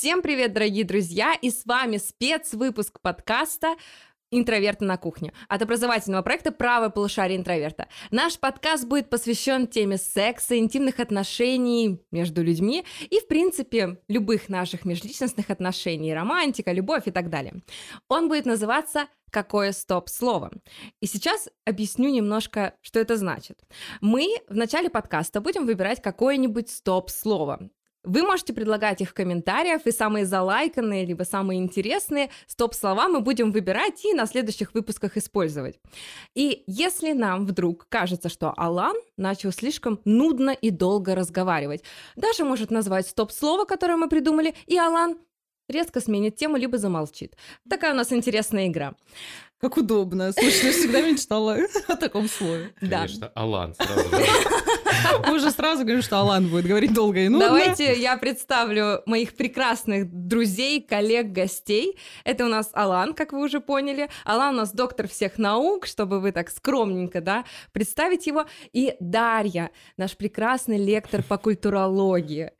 Всем привет, дорогие друзья! И с вами спецвыпуск подкаста «Интроверты на кухне» от образовательного проекта «Правое полушарие интроверта». Наш подкаст будет посвящен теме секса, интимных отношений между людьми и, в принципе, любых наших межличностных отношений, романтика, любовь и так далее. Он будет называться какое стоп-слово. И сейчас объясню немножко, что это значит. Мы в начале подкаста будем выбирать какое-нибудь стоп-слово. Вы можете предлагать их в комментариях, и самые залайканные, либо самые интересные стоп-слова мы будем выбирать и на следующих выпусках использовать. И если нам вдруг кажется, что Алан начал слишком нудно и долго разговаривать, даже может назвать стоп-слово, которое мы придумали, и Алан резко сменит тему, либо замолчит. Такая у нас интересная игра. Как удобно. Слушай, я всегда мечтала о таком слове. Да. Конечно, Алан сразу. Мы уже сразу говорим, что Алан будет говорить долго и нудно. Давайте я представлю моих прекрасных друзей, коллег, гостей. Это у нас Алан, как вы уже поняли. Алан у нас доктор всех наук, чтобы вы так скромненько, да, представить его. И Дарья, наш прекрасный лектор по культурологии.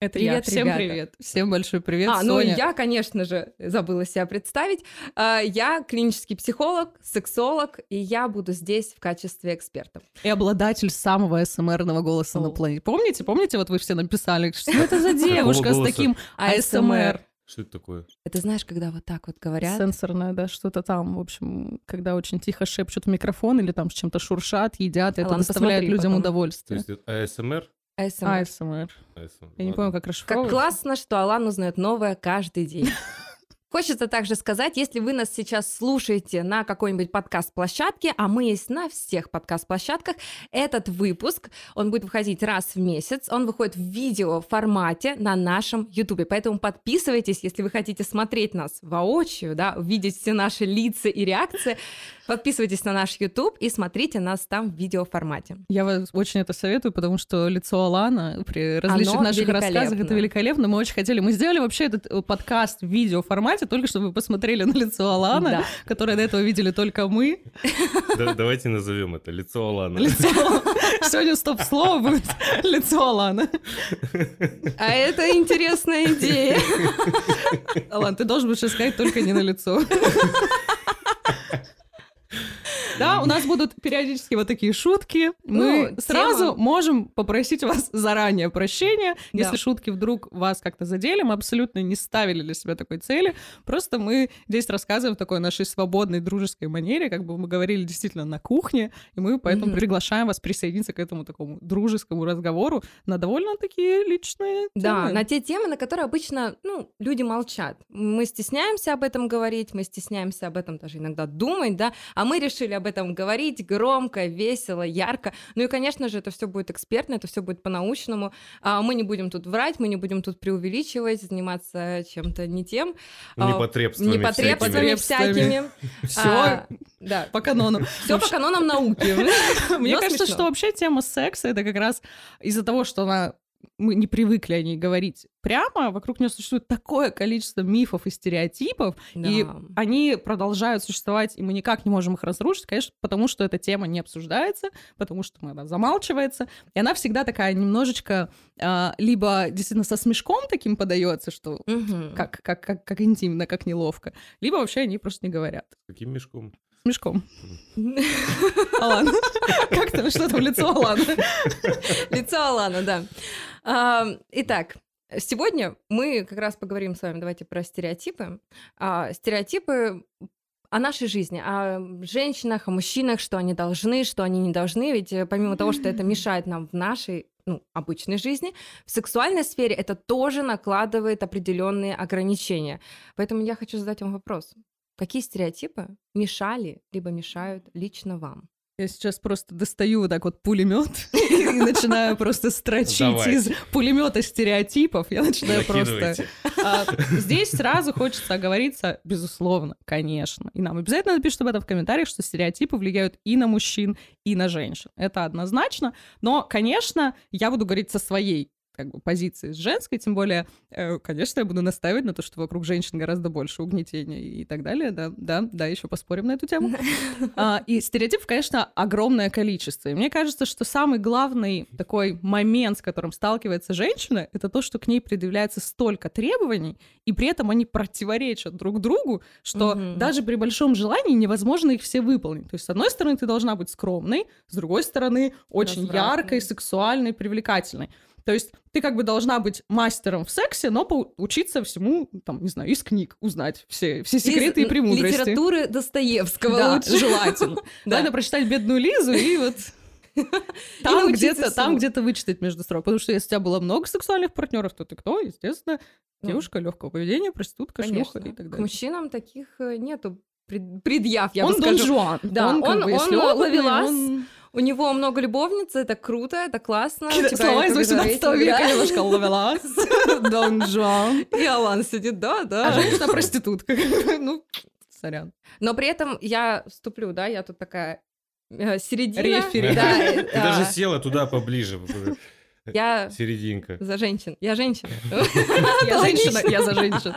Это Привет, я. Всем ребята. привет. Всем большой привет, а, ну Соня. я, конечно же, забыла себя представить. А, Я клинический психолог, сексолог, и я буду здесь в качестве эксперта. И обладатель самого СМРного голоса на О. планете. Помните? Помните, вот вы все написали, что это за девушка с таким. АСМР? Что это такое? Это знаешь, когда вот так вот говорят? Сенсорное, да, что-то там, в общем, когда очень тихо шепчут в микрофон или там с чем-то шуршат, едят, это Ладно, доставляет людям потом. То удовольствие. есть это АСМР? ASMR. АСМР. ASMR. Я не помню, как Как расшифровывать. классно, что Алан узнает новое каждый день. Хочется также сказать, если вы нас сейчас слушаете на какой-нибудь подкаст-площадке, а мы есть на всех подкаст-площадках, этот выпуск, он будет выходить раз в месяц, он выходит в видео формате на нашем YouTube, поэтому подписывайтесь, если вы хотите смотреть нас воочию, да, видеть все наши лица и реакции, подписывайтесь на наш YouTube и смотрите нас там в видеоформате. Я вас очень это советую, потому что лицо Алана при различных Оно наших рассказах это великолепно. Мы очень хотели. Мы сделали вообще этот э, подкаст в видеоформате, только чтобы вы посмотрели на лицо Алана, Да. которое до этого видели только мы. Да- Давайте назовем это лицо Алана. Лицо... Сегодня стоп-слово будет лицо Алана. А это интересная идея. Алан, ты должен будешь искать только не на лицо. Да, у нас будут периодически вот такие шутки. Мы Ну, сразу тема. можем попросить вас заранее прощения, Да. если шутки вдруг вас как-то задели. Мы абсолютно не ставили для себя такой цели. Просто мы здесь рассказываем в такой нашей свободной дружеской манере, как бы мы говорили действительно на кухне, и мы поэтому Мгм. приглашаем вас присоединиться к этому такому дружескому разговору на довольно такие личные Да, темы. на те темы, на которые обычно, ну, люди молчат. Мы стесняемся об этом говорить, мы стесняемся об этом даже иногда думать, да, а мы решили об этом говорить громко, весело, ярко. Ну и, конечно же, это все будет экспертно, это все будет по-научному. А Мы не будем тут врать, мы не будем тут преувеличивать, заниматься чем-то не тем. А, Непотребствами Непотребствами всякими. Все А, Да. по канону. Все по канонам науки. Мне кажется, что вообще тема секса это как раз из-за того, что она мы не привыкли о ней говорить прямо, вокруг нее существует такое количество мифов и стереотипов, и Да. они продолжают существовать, и мы никак не можем их разрушить, конечно, потому что эта тема не обсуждается, потому что она замалчивается, и она всегда такая немножечко а, либо действительно со смешком таким подается, что Мгм. как, как, как, как интимно, как неловко, либо вообще они просто не говорят. Каким мешком? Мешком. Алан, как там, что там лицо Алана? Лицо Алана, да. А, Итак, сегодня мы как раз поговорим с вами, давайте, про стереотипы. А, Стереотипы о нашей жизни, о женщинах, о мужчинах, что они должны, что они не должны. Ведь э, помимо того, что это мешает нам в нашей ну, обычной жизни, в сексуальной сфере это тоже накладывает определенные ограничения. Поэтому я хочу задать вам вопрос. Какие стереотипы мешали либо мешают лично вам? Я сейчас просто достаю вот так вот пулемет и начинаю просто строчить Давай. из пулемета стереотипов. Я начинаю просто... А, Здесь сразу хочется оговориться, безусловно, конечно. И нам обязательно напишут об этом в комментариях, что стереотипы влияют и на мужчин, и на женщин. Это однозначно. Но, конечно, я буду говорить со своей как бы позиции с женской, тем более, э, конечно, я буду настаивать на то, что вокруг женщин гораздо больше угнетения и так далее, да, да, да, еще поспорим на эту тему. А, и стереотипов, конечно, огромное количество. И мне кажется, что самый главный такой момент, с которым сталкивается женщина, это то, что к ней предъявляется столько требований, и при этом они противоречат друг другу, что даже при большом желании невозможно их все выполнить. То есть, с одной стороны, ты должна быть скромной, с другой стороны, очень Развратной. яркой, сексуальной, привлекательной. То есть ты как бы должна быть мастером в сексе, но поучиться всему, там, не знаю, из книг узнать все, все секреты и Из премудрости. Литературы Достоевского Да, лучше. желательно. Да. Надо прочитать «Бедную Лизу» и вот там где-то, там где-то вычитать между строк. Потому что если у тебя было много сексуальных партнеров, то ты кто? Естественно, Ну, девушка легкого поведения, проститутка, шлюха и так К далее. мужчинам таких э, нету предъяв, я он бы Дон скажу. Жуан. Да, он, как он- бы, он опытный, ловелас. он- У него много любовниц, это круто, это классно. Тебя слова из 18 рейтинг, века да. немножко ловелас, Дон Жуан. И Алан сидит, да, А да. женщина проститутка. Ну, сорян. Но при этом я вступлю, да, я тут такая э, середина. Рефери. Да, э, Ты даже а, села туда поближе. Я Серединка. за женщин. Я женщина. Я женщина, я за женщин.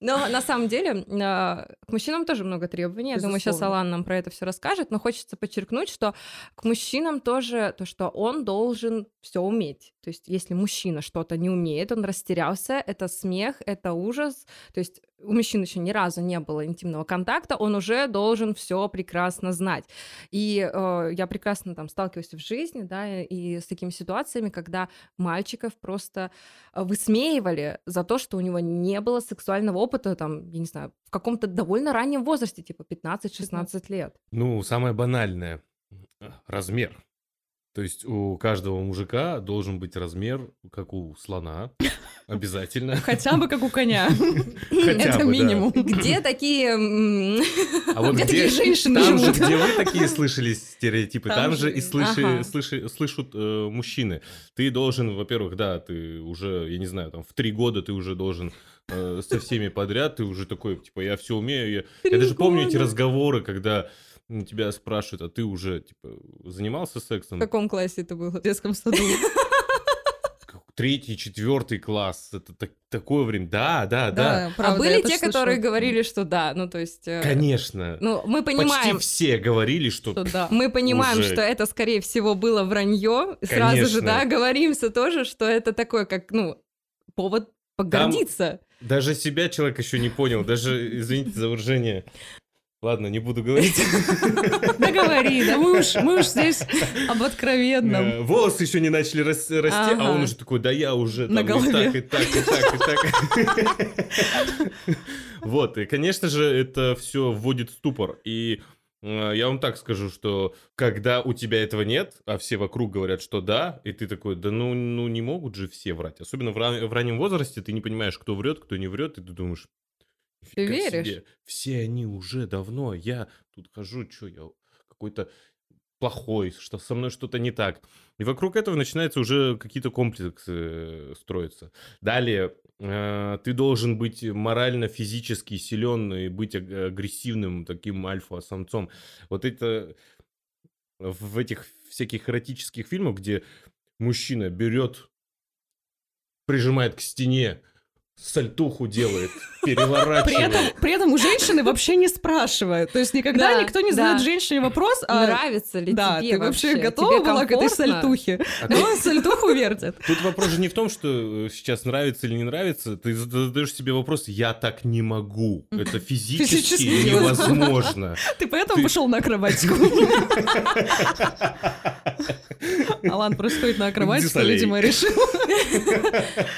Но на самом деле а, к мужчинам тоже много требований. Я думаю, сейчас. Алан нам про это все расскажет. Но хочется подчеркнуть, что к мужчинам тоже то, что он должен все уметь. То есть, если мужчина что-то не умеет, он растерялся, это смех, это ужас. То есть у мужчин еще ни разу не было интимного контакта, он уже должен все прекрасно знать. И э, я прекрасно там сталкиваюсь в жизни, да, и с такими ситуациями, когда мальчиков просто э, высмеивали за то, что у него не было сексуального опыта, там, я не знаю, в каком-то довольно раннем возрасте, типа 15-16 лет. Ну, самое банальное. Размер. То есть у каждого мужика должен быть размер, как у слона. Обязательно. Хотя бы как у коня. Это минимум. Где такие... А вот Где такие женщины там же, где вы такие слышали стереотипы, Там же и слышат э, мужчины. Ты должен, во-первых, да, ты уже, я не знаю, там в три года ты уже должен э, со всеми подряд, ты уже такой, типа, я все умею. Я, даже помню эти разговоры, когда тебя спрашивают, а ты уже, типа, занимался В сексом? каком классе это было? В детском саду. Третий, четвертый класс, это так- такое время. Да, да, да. а правда, были те, тоже которые слышала. говорили, что да, ну то есть... э, Конечно. Ну, мы Почти понимаем, все говорили, что Что да. Мы понимаем, Уже. что это, скорее всего, было вранье. Сразу же, Конечно. да, говоримся тоже, что это такое, как, ну, повод погордиться. Даже себя человек еще не понял, даже, извините за выражение. Ладно, не буду говорить. Да говори, да мы уж, мы уж здесь об откровенном. Э, Волосы еще не начали рас- расти, а он уже такой, да я уже На там и голове. так, и так, и так, и так. Вот, и, конечно же, это все вводит в ступор. И э, я вам так скажу, что когда у тебя этого нет, а все вокруг говорят, что да, и ты такой, да ну, ну не могут же все врать. Особенно в, ра- в раннем возрасте ты не понимаешь, кто врет, кто не врет, и ты думаешь, Ты «Нифига веришь? себе, все они уже давно, я тут хожу, что я какой-то плохой, что со мной что-то не так. И вокруг этого начинаются уже какие-то комплексы э, строиться. Далее, э, ты должен быть морально-физически силен и быть аг- агрессивным таким альфа-самцом. Вот это в этих всяких эротических фильмах, где мужчина берет, прижимает к стене, сальтуху делает, При переворачивает. этом, при этом у женщины вообще не спрашивают. То есть никогда Да, никто не да. задает женщине вопрос, а Нравится ли да, тебе ты вообще готова Тебе была к этой сальтухе? А Ну, тут- он сальтуху вертит. Тут вопрос же не в том, что э, сейчас нравится или не нравится. Ты задаешь себе вопрос, я так не могу. Это физически, Физически невозможно. Ты поэтому Ты- пошел на акробатику. Алан просто ходит на акробатику, видимо, решил.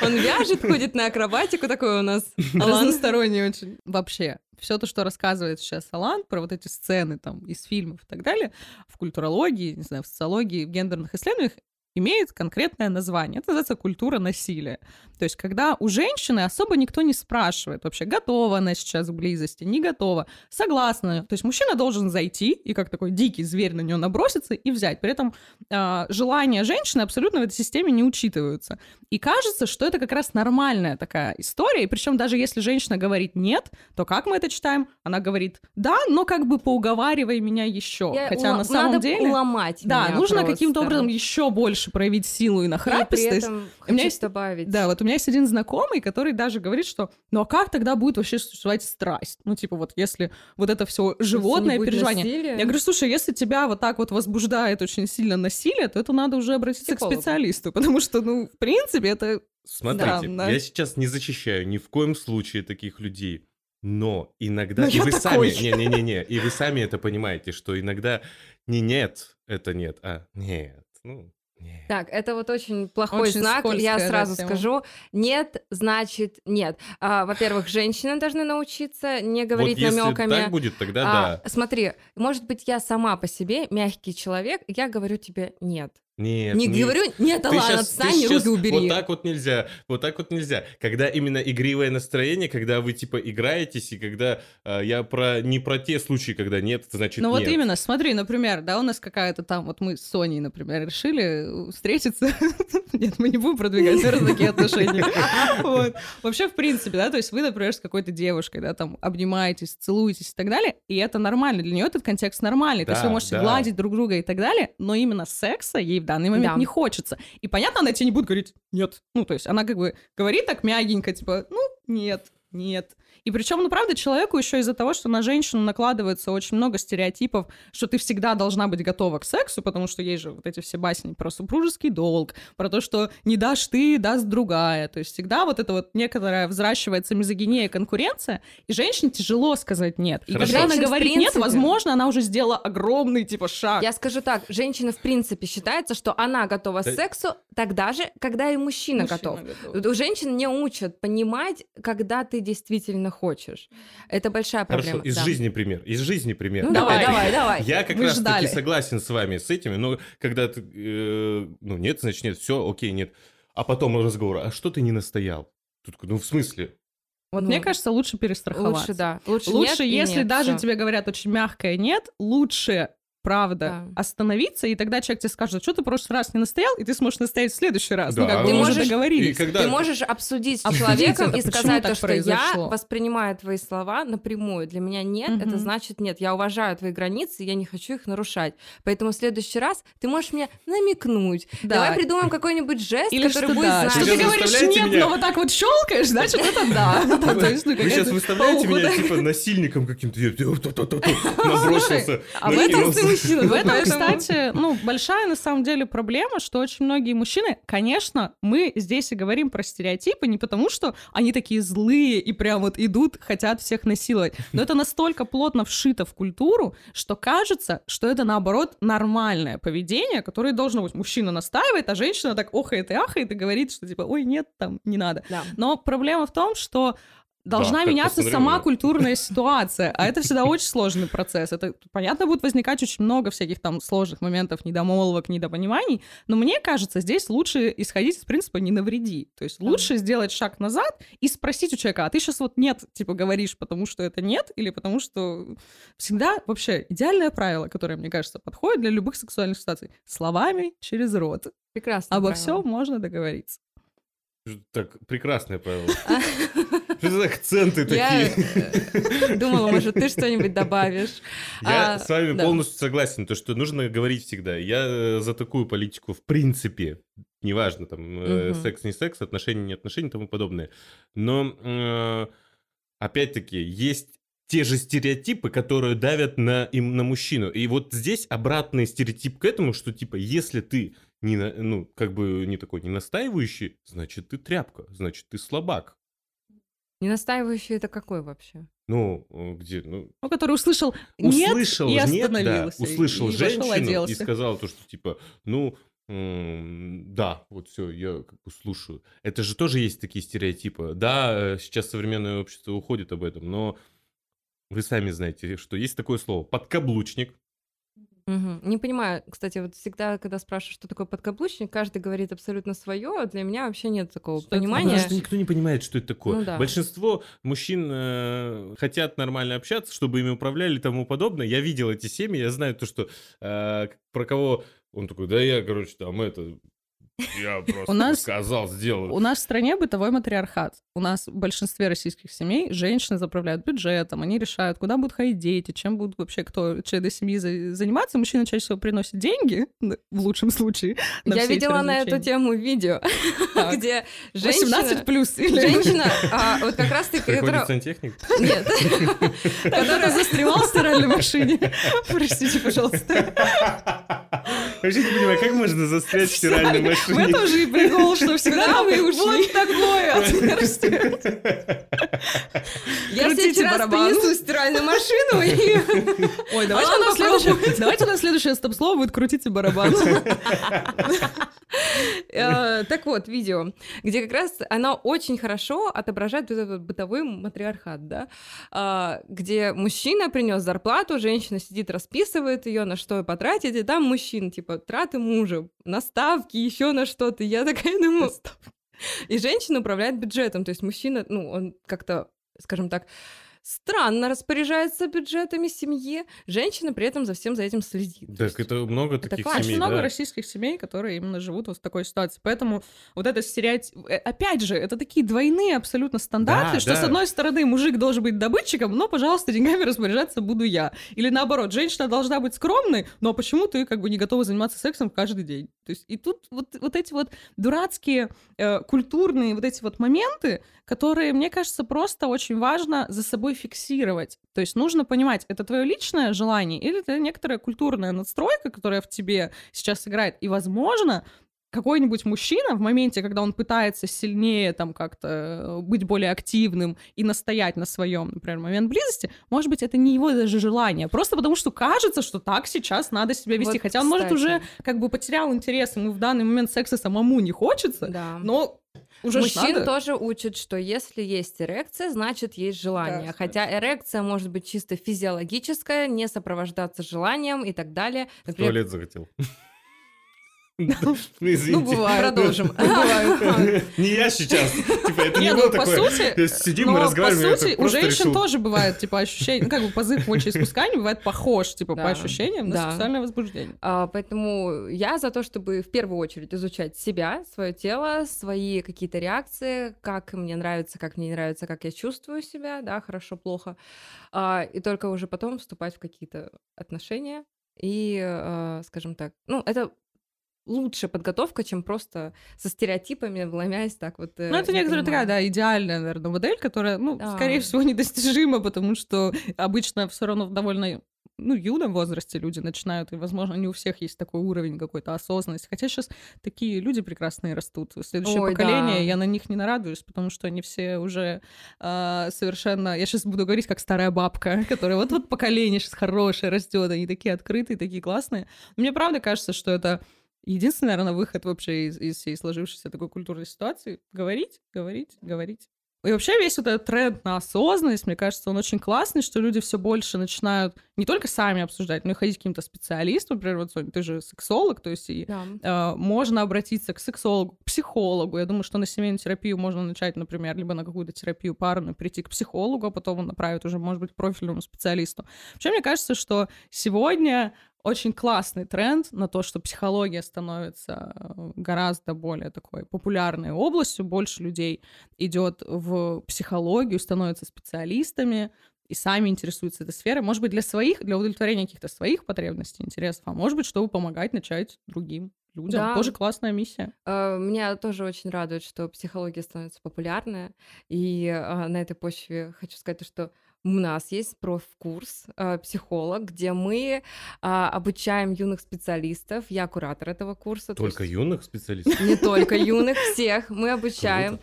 Он вяжет, ходит на акробатику, такой у нас. Разносторонний очень. Вообще, все то, что рассказывает сейчас Алан про вот эти сцены там из фильмов и так далее, в культурологии, не знаю, в социологии, в гендерных исследованиях, имеет конкретное название. Это называется культура насилия. То есть, когда у женщины особо никто не спрашивает вообще, готова она сейчас к близости, не готова, согласна. То есть, мужчина должен зайти и как такой дикий зверь на нее наброситься и взять. При этом а, желания женщины абсолютно в этой системе не учитываются. И кажется, что это как раз нормальная такая история. И причем даже если женщина говорит нет, то как мы это читаем? Она говорит да, но как бы поуговаривай меня еще. Я Хотя на самом надо деле... уломать Да, нужно каким-то образом еще больше больше проявить силу и И при нахрапистость. этом у меня есть- добавить. Да, вот у меня есть один знакомый, который даже говорит, что ну а как тогда будет вообще существовать страсть? Ну, типа, вот если вот это все животное не переживание. насилия. Я говорю, слушай, если тебя вот так вот возбуждает очень сильно насилие, то это надо уже обратиться Психологу. к специалисту, потому что, ну, в принципе, это Смотрите, Странно. я сейчас не зачищаю ни в коем случае таких людей. Но иногда, Но и я вы такой. сами, не-не-не, и вы сами это понимаете, что иногда не нет, это нет, а нет, ну, нет. Так, это вот очень плохой Очень знак. Я да, сразу тема. скажу. Нет, значит нет. А, во-первых, женщины должны научиться не Вот говорить если намеками. так будет, тогда А, Смотри, может быть, я сама по себе мягкий человек, я говорю тебе нет. Нет, не не- говорю, нет, да Ты ладно, щас- ты отстань, щас- руки убери. Вот так вот нельзя, вот так вот нельзя. Когда именно игривое настроение, когда вы типа играетесь, и когда а, я про не про те случаи, когда нет, значит Ну вот нет. именно, смотри, например, да, у нас какая-то там, вот мы с Соней, например, решили э, встретиться. Нет, мы не будем продвигать такие отношения. Вот. Вообще, в принципе, да, то есть вы, например, с какой-то девушкой, да, там обнимаетесь, целуетесь и так далее, и это нормально, для нее этот контекст нормальный, то есть вы можете гладить друг друга и так далее, но именно секса ей в данный момент Да. не хочется. И понятно, она тебе не будет говорить «нет». Ну, то есть она как бы говорит так мягенько, типа «ну, нет». Нет. И причем, ну, правда, человеку еще из-за того, что на женщину накладывается очень много стереотипов, что ты всегда должна быть готова к сексу, потому что есть же вот эти все басни про супружеский долг, про то, что не дашь ты, даст другая. То есть всегда вот это вот некоторая взращивается мизогиния и конкуренция, и женщине тяжело сказать нет. И Хорошо. когда она говорит нет, принципе- возможно, она уже сделала огромный, типа, шаг. Я скажу так, женщина в принципе считается, что она готова Да. к сексу тогда же, когда и мужчина, готов. У женщин не учат понимать, когда ты действительно хочешь. Это большая проблема. Хорошо, из да. жизни пример, из жизни пример. Ну давай, давай, давай. Я как Вы раз ждали. таки согласен с вами с этими, но когда ты, э, ну нет, значит нет, все, окей, нет. А потом разговор, а что ты не настоял? Тут, такой, ну в смысле? Вот Ну, мне кажется, лучше перестраховаться. Лучше, да. Лучше, Лучше, нет если нет, даже всё. тебе говорят очень мягкое нет, лучше правда Да. остановиться, и тогда человек тебе скажет, «А что ты в прошлый раз не настоял, и ты сможешь настоять в следующий раз. Да, ну, как бы ты мы уже можешь- договорились. И когда- Ты можешь обсудить с человеком это, и сказать то, что я произошло. воспринимаю твои слова напрямую. Для меня нет, это Мгм. значит нет. Я уважаю твои границы, я не хочу их нарушать. Поэтому в следующий раз ты можешь мне намекнуть. Да. Давай придумаем какой-нибудь жест, Или который что, будет да, знать. что ты говоришь нет, меня- но вот так вот щелкаешь, значит, это да. Ну, Вы сейчас выставляете меня типа насильником каким-то, я набросился, а в этом мужчина, В этом, кстати, ну, большая на самом деле проблема, что очень многие мужчины, конечно, мы здесь и говорим про стереотипы не потому, что они такие злые и прям вот идут, хотят всех насиловать, но это настолько плотно вшито в культуру, что кажется, что это наоборот нормальное поведение, которое должно быть. Мужчина настаивает, а женщина так охает и ахает и говорит, что типа, ой, нет, там, не надо. Да. Но проблема в том, что должна как меняться сама я. культурная ситуация, а это всегда очень сложный процесс. Это, понятно, будет возникать очень много всяких там сложных моментов, недомолвок, недопониманий, но мне кажется, здесь лучше исходить из принципа «не навреди». То есть Да. лучше сделать шаг назад и спросить у человека, а ты сейчас вот «нет» типа говоришь, потому что это «нет» или потому что всегда вообще идеальное правило, которое, мне кажется, подходит для любых сексуальных ситуаций. Словами через рот. Прекрасно. Обо всем можно договориться. Так, прекрасное правило. Что за акценты такие? э, думала, может, ты что-нибудь добавишь. Я А, с вами да. полностью согласен, то, что нужно говорить всегда. Я э, за такую политику в принципе, неважно, там, э, секс, не секс, отношения, не отношения и тому подобное. Но, э, опять-таки, есть те же стереотипы, которые давят на, им, на мужчину. И вот здесь обратный стереотип к этому, что, типа, если ты не, ну, как бы не такой не настаивающий, значит, ты тряпка, значит, ты слабак. Не настаивающий это какой вообще? Ну, э, где, ну, Ну, который услышал «нет» услышал, и нет, да, остановился. услышал и женщину оделся. и сказал то, что типа, ну, да, вот все, я как бы слушаю. Это же тоже есть такие стереотипы. Да, э, сейчас современное общество уходит об этом, но вы сами знаете, что есть такое слово подкаблучник. Мгм. Не понимаю, кстати, вот всегда, когда спрашиваю, что такое подкаблучник, каждый говорит абсолютно свое. Для меня вообще нет такого Что понимания. Потому что никто не понимает, что это такое. Ну да. Большинство мужчин э, хотят нормально общаться, чтобы ими управляли и тому подобное. Я видел эти семьи, я знаю то, что э, про кого он такой, да я, короче, там это Я просто У нас- сказал, сделаю. У нас в стране бытовой матриархат. У нас в большинстве российских семей женщины заправляют бюджетом, они решают, куда будут ходить дети, чем будут вообще кто члены семьи за- заниматься. Мужчина чаще всего приносит деньги, в лучшем случае. Я видела на эту тему видео, Так. где 18 женщина... плюс. или- Женщина, а, вот как раз таки, Приходит которая... сантехник. Нет. Который застревал в стиральной машине. Простите, пожалуйста. Вообще не понимаю, как можно застрять в стиральной В машине? этом же и прикол, что всегда вы ушли? вот такое отверстие. Я в следующий раз принесу стиральную машину и... Ой, давайте у нас следующее, давайте у нас следующее стоп-слово будет «крутите барабан». Э, Так вот, видео, где как раз она очень хорошо отображает вот этот бытовой матриархат, да, А, где мужчина принес зарплату, женщина сидит, расписывает ее, на что потратить, и там мужчина, типа, траты мужа, наставки, еще на что-то. Я такая думаю... И женщина управляет бюджетом, то есть мужчина, ну, он как-то, скажем так, странно распоряжается бюджетами семьи, женщина при этом за всем за этим следит. Так есть- это много таких классно. семей, Очень много да. российских семей, которые именно живут вот в такой ситуации. Поэтому вот это стереотип... э, Опять же, это такие двойные абсолютно стандарты, Да, что с да. одной стороны мужик должен быть добытчиком, но, пожалуйста, деньгами распоряжаться буду я. Или наоборот, женщина должна быть скромной, но почему ты как бы не готова заниматься сексом каждый день? То есть и тут вот, вот эти вот дурацкие э, культурные вот эти вот моменты, которые, мне кажется, просто очень важно за собой фиксировать. То есть нужно понимать, это твое личное желание или это некоторая культурная надстройка, которая в тебе сейчас играет. И, возможно, какой-нибудь мужчина в моменте, когда он пытается сильнее там как-то э, быть более активным и настоять на своем, например, момент близости, может быть, это не его даже желание, просто потому что кажется, что так сейчас надо себя вести. Вот, Хотя он, может, кстати. уже как бы потерял интерес, ему в данный момент секса самому не хочется, Да. но уже Мужчин надо. тоже учат, что если есть эрекция, значит есть желание. Да, Хотя эрекция может быть чисто физиологическая, не сопровождаться желанием и так далее. В Например, туалет захотел. Ну, извините. Ну, бывает. Продолжим. Не я сейчас. Типа, это Не, ну, было по такое. сути, То есть Сидим, мы разговариваем, по сути, у женщин тоже бывает, типа, ощущение, ну, как бы позыв мочеиспускания бывает похож, типа, по ощущениям на сексуальное возбуждение. А, Поэтому я за то, чтобы в первую очередь изучать себя, свое тело, свои какие-то реакции, как мне нравится, как мне не нравится, как я чувствую себя, да, хорошо, плохо, А, и только уже потом вступать в какие-то отношения и, а, скажем так, ну, это лучшая подготовка, чем просто со стереотипами, вломясь так вот. э, Ну, это не некоторая такая, да, идеальная, наверное, модель, которая, ну, Да. скорее всего, недостижима, потому что обычно все равно в довольно ну, юном возрасте люди начинают, и, возможно, не у всех есть такой уровень какой-то осознанности. Хотя сейчас такие люди прекрасные растут. Следующее Ой, поколение, да. я на них не нарадуюсь, потому что они все уже а, совершенно... Я сейчас буду говорить как старая бабка, которая вот-вот поколение сейчас хорошее растет, они такие открытые, такие классные. Мне правда кажется, что это единственный, наверное, выход вообще из, из всей сложившейся такой культурной ситуации. Говорить, говорить, говорить. И вообще весь вот этот тренд на осознанность, мне кажется, он очень классный, что люди все больше начинают не только сами обсуждать, но и ходить к каким-то специалистам. Например, вот, Соня, ты же сексолог, то есть и Да. э, можно обратиться к сексологу, к психологу. Я думаю, что на семейную терапию можно начать, например, либо на какую-то терапию парную, прийти к психологу, а потом он направит уже, может быть, к профильному специалисту. Вообще, мне кажется, что сегодня очень классный тренд на то, что психология становится э, гораздо более такой популярной областью, больше людей идет в психологию, становятся специалистами и сами интересуются этой сферой. Может быть, для своих, для удовлетворения каких-то своих потребностей, интересов, а может быть, чтобы помогать начать другим людям. Да. Тоже классная миссия. Э, Меня тоже очень радует, что психология становится популярной. И э, на этой почве хочу сказать, что у нас есть профкурс э, психолог, где мы а, обучаем юных специалистов. Я куратор этого курса. то Только есть юных специалистов? Не только юных, всех мы обучаем. А,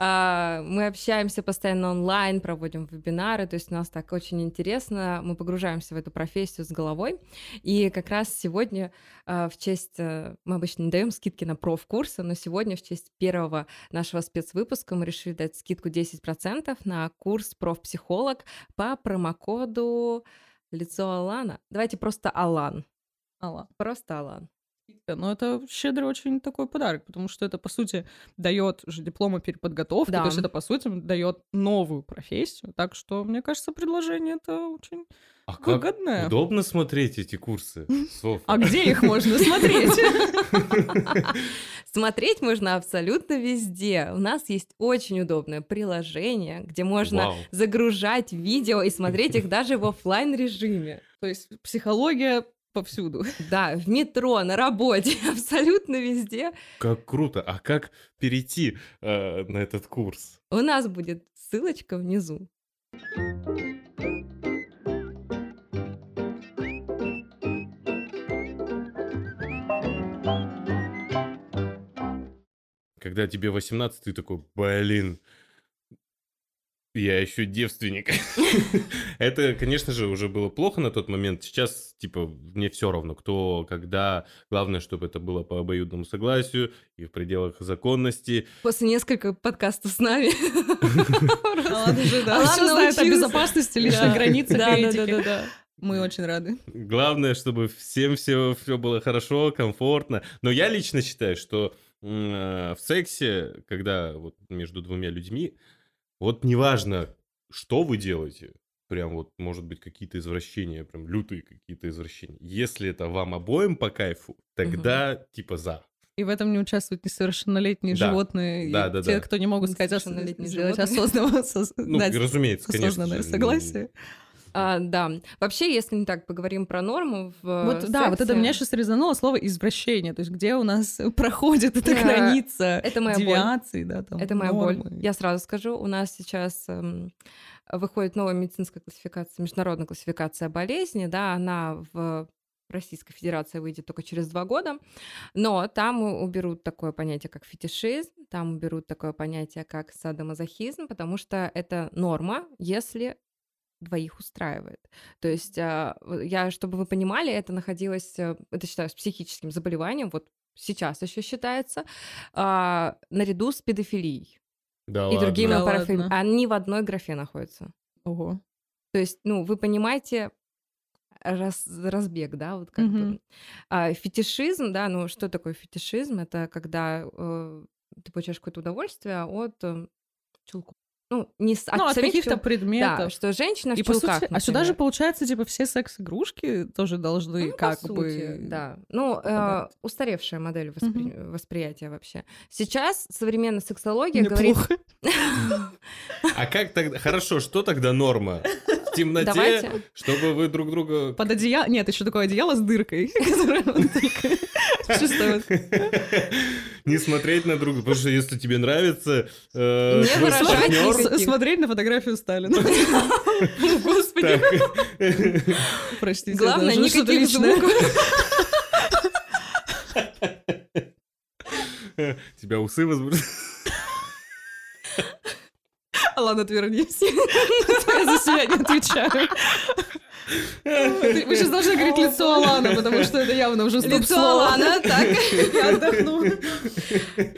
Мы общаемся постоянно онлайн, проводим вебинары, то есть у нас так очень интересно, мы погружаемся в эту профессию с головой. И как раз сегодня а, в честь, э, мы обычно не даем скидки на профкурсы, но сегодня в честь первого нашего спецвыпуска мы решили дать скидку 10% на курс профпсихолог по промокоду лицо Алана. Давайте просто Алан. Алла. Просто Алан. Но это щедрый очень такой подарок, потому что это, по сути, дает же диплом о переподготовке, Да. то есть это, по сути, дает новую профессию. Так что, мне кажется, предложение это очень А как выгодное. удобно смотреть эти курсы, Софа? А где их можно смотреть? Смотреть можно абсолютно везде. У нас есть очень удобное приложение, где можно Вау. загружать видео и смотреть их даже в оффлайн режиме. То есть психология повсюду. Да, в метро, на работе, абсолютно везде. Как круто. А как перейти э, на этот курс? У нас будет ссылочка внизу. Когда тебе 18, ты такой, блин, я еще девственник. Это, конечно же, уже было плохо на тот момент. Сейчас, типа, мне все равно, кто, когда. Главное, чтобы это было по обоюдному согласию и в пределах законности. После нескольких подкастов с нами. Алан Всё знает о безопасности, личных Да. границах Да, да, да, да. Мы очень рады. Главное, чтобы всем все, все было хорошо, комфортно. Но я лично считаю, что э, в сексе, когда вот между двумя людьми, вот неважно, что вы делаете, прям вот, может быть, какие-то извращения, прям лютые какие-то извращения. Если это вам обоим по кайфу, тогда типа за. И в этом не участвуют несовершеннолетние Да. животные, и Да, да, те, да. кто не могут сказать, Несовершеннолетние сделать животные. осознанно, сос- Ну, дать разумеется, конечно. осознанное же, согласие. А, да. Вообще, если не так поговорим про норму в Вот, да, вот это сексе, меня сейчас резануло слово извращение, то есть где у нас проходит эта Да, граница это моя боль. девиации, да, там, Это моя нормы. боль. Я сразу скажу, у нас сейчас эм, выходит новая медицинская классификация, международная классификация болезни, да, она в Российской Федерации выйдет только через два года, но там уберут такое понятие, как фетишизм, там уберут такое понятие, как садомазохизм, потому что это норма, если двоих устраивает. То есть, а, я, чтобы вы понимали, это находилось, э, это считаю, с психическим заболеванием, вот сейчас еще считается, а, наряду с педофилией Да и ладно. другими Да парафилиями. Они в одной графе находятся. Ого. То есть, ну, вы понимаете раз- разбег, да, вот как бы. Мгм. А, фетишизм, да, ну, что такое фетишизм? Это когда э, ты получаешь какое-то удовольствие от э, чулков. Ну, не с, Ну, от каких-то чул- Да, предметов. что женщина в И по чулках, сути, а сюда же получается, типа, все секс-игрушки тоже должны Ну, по как сути, бы... да. Ну, э, устаревшая модель воспри- восприятия вообще. Сейчас современная сексология Неплохо. говорит... А как тогда? Хорошо, что тогда норма? Темноте, Давайте. чтобы вы друг друга... Под одеяло... Нет, еще такое одеяло с дыркой, Не смотреть на друга, потому что если тебе нравится э, Не выражать смотреть на фотографию Сталина. Господи, простите. Главное, никаких звуков. тебя усы возбуждают. Ладно, отвернись. Я за себя не отвечаю. Вы сейчас должны говорить лицо Алана, потому что это явно уже Лицо стоп-слово. Алана, так. Я отдохну.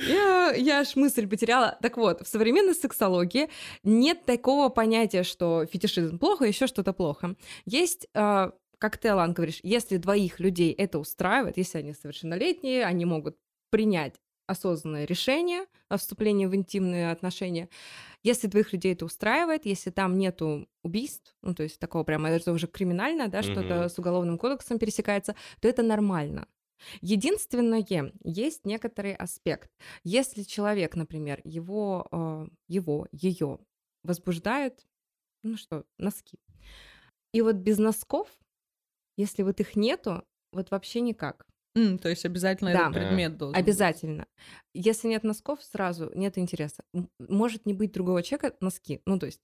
Я, я аж мысль потеряла. Так вот, в современной сексологии нет такого понятия, что фетишизм плохо, еще что-то плохо. Есть, э, как ты, Алан, говоришь, если двоих людей это устраивает, если они совершеннолетние, они могут принять осознанное решение о вступлении в интимные отношения. Если двоих людей это устраивает, если там нету убийств, ну, то есть такого прямо, это уже криминально, да, что-то с уголовным кодексом пересекается, то это нормально. Единственное, есть некоторый аспект. Если человек, например, его, э, его, ее возбуждает, ну что, носки. И вот без носков, если вот их нету, вот вообще никак. М, То есть обязательно Да. этот предмет должен быть. Обязательно. Если нет носков, сразу нет интереса. Может не быть другого человека носки. Ну, то есть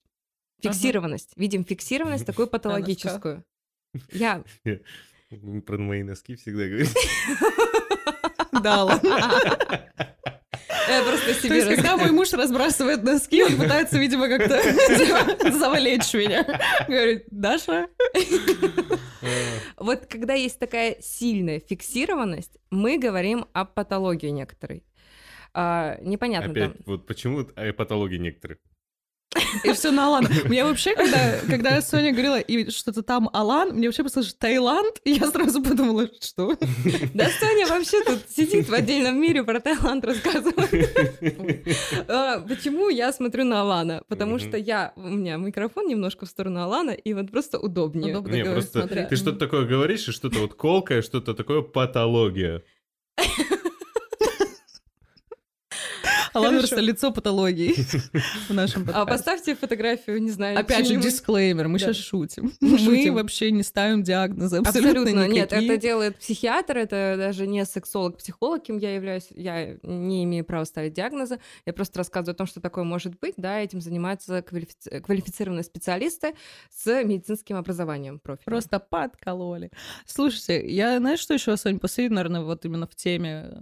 Ага. фиксированность. Видим фиксированность такую патологическую. Я Про мои носки всегда говорю. Да, ладно. я просто То себе есть, рас- когда мой муж разбрасывает носки, он пытается, видимо, как-то завалечь меня. Говорит, Даша, Вот когда есть такая сильная фиксированность, мы говорим о патологии некоторой. А, непонятно Опять, там. вот почему э, патологии некоторых? И все на Алан. Мне вообще, когда, когда Соня говорила, и что-то там Алан, мне вообще послышалось Таиланд, и я сразу подумала, что? Да Соня вообще тут сидит в отдельном мире, про Таиланд рассказывает. А, Почему я смотрю на Алана? Потому что я, у меня микрофон немножко в сторону Алана, и вот просто удобнее. Удобно. Не, просто ты что-то такое говоришь, и что-то вот колкое, что-то такое патология. Алан лицо патологии в нашем А поставьте фотографию, не знаю. Опять же, дисклеймер, мы сейчас шутим. Мы вообще не ставим диагнозы абсолютно, Абсолютно, нет, это делает психиатр, это даже не сексолог, психолог, кем я являюсь, я не имею права ставить диагнозы, я просто рассказываю о том, что такое может быть, да, этим занимаются квалифици- квалифицированные специалисты с медицинским образованием профилем. Просто подкололи. Слушайте, я, знаешь, что еще, Сонь, последний, наверное, вот именно в теме,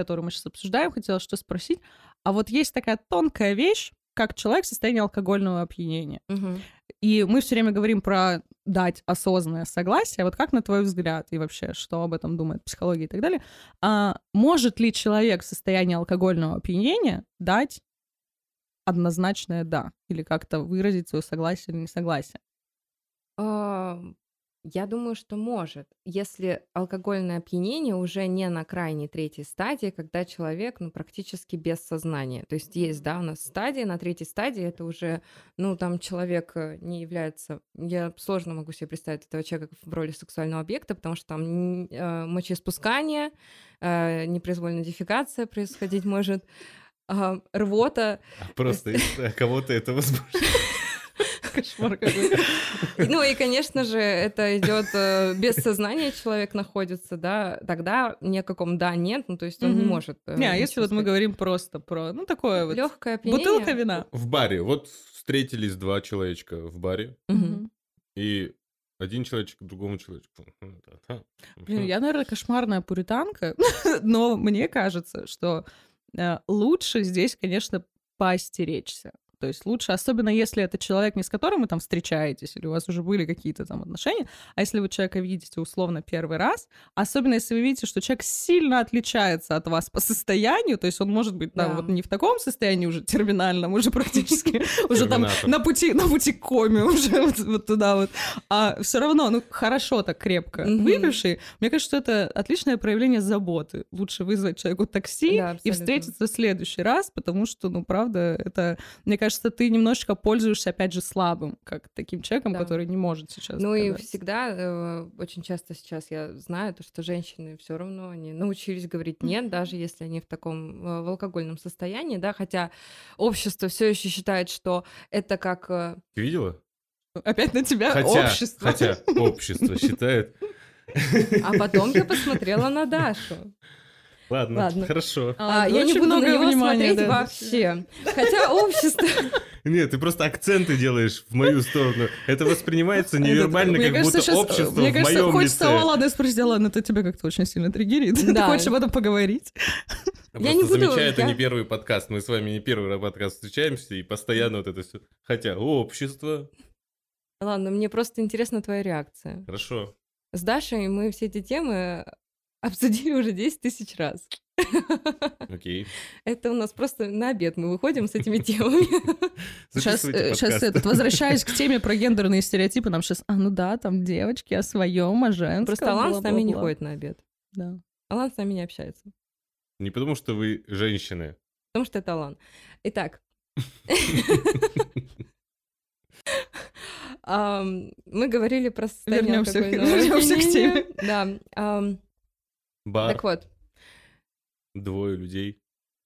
которую мы сейчас обсуждаем, хотела что спросить. А вот есть такая тонкая вещь, как человек в состоянии алкогольного опьянения. Мгм. И мы все время говорим про дать осознанное согласие. Вот как на твой взгляд и вообще, что об этом думает психология и так далее, а может ли человек в состоянии алкогольного опьянения дать однозначное «да» или как-то выразить свое согласие или несогласие? Я думаю, что может, если алкогольное опьянение уже не на крайней третьей стадии, когда человек ну, практически без сознания. То есть есть, да, у нас стадии, на третьей стадии это уже, ну, там человек э, не является... Я сложно могу себе представить этого человека в роли сексуального объекта, потому что там э, мочеиспускание, э, непроизвольная дефекация происходить может, а, рвота, А Просто из- кого-то это возбуждает. Кошмар какой. Ну и, конечно же, это идет э, без сознания человек находится, да, тогда ни о каком да нет, ну то есть он не может. э, Не, а если вот мы говорим просто про, ну, такое вот, Легкое бутылка вина. В баре. Вот встретились два человечка в баре, и один человечек другому человечку. Блин, я, наверное, кошмарная пуританка, но мне кажется, что э, лучше здесь, конечно, поостеречься. То есть лучше, особенно если это человек, не с которым вы там встречаетесь, или у вас уже были какие-то там отношения, а если вы человека видите условно первый раз, особенно если вы видите, что человек сильно отличается от вас по состоянию, то есть он может быть там Да. вот не в таком состоянии уже терминальном, уже практически, уже там на пути, на пути к коме уже вот, туда вот, а все равно, ну, хорошо так крепко выпивший, мне кажется, что это отличное проявление заботы. Лучше вызвать человеку такси и встретиться в следующий раз, потому что, ну, правда, это, мне кажется, ты немножечко пользуешься, опять же, слабым, как таким человеком, Да. который не может сейчас. Ну и доказать. всегда, э, очень часто сейчас я знаю, то, что женщины все равно они научились говорить нет, даже если они в таком э, в алкогольном состоянии, да, хотя общество все еще считает, что это как э, Ты видела? Опять на тебя Хотя, общество. хотя общество считает. А потом я посмотрела на Дашу. Ладно, Ладно. хорошо. А, я не очень буду на много него внимания, смотреть да. вообще. Хотя общество... Нет, ты просто акценты делаешь в мою сторону. Это воспринимается невербально, как кажется, будто э, общество Мне в кажется, моем хочется, лице. о, ладно, спросить, а ладно, это тебя как-то очень сильно триггерит. Ты Да. хочешь об этом поговорить? Я Я не просто буду, замечаю, это я- не первый подкаст. Мы с вами не первый подкаст встречаемся, и постоянно вот это все. Хотя общество. Ладно, мне просто интересна твоя реакция. Хорошо. С Дашей мы все эти темы обсудили уже 10 тысяч раз. Окей. Это у нас просто на обед мы выходим с этими темами. Сейчас, Записывайте сейчас этот, возвращаясь к теме про гендерные стереотипы, нам сейчас, а, ну да, там девочки о своем, о женском. Просто Алан с нами не бла-бла-бла». ходит на обед. Да. Алан с нами не общается. Не потому, что вы женщины. Потому что это Алан. Итак, мы говорили про состояние Вернёмся к- опьянения. Да. Бар, Так вот, двое людей.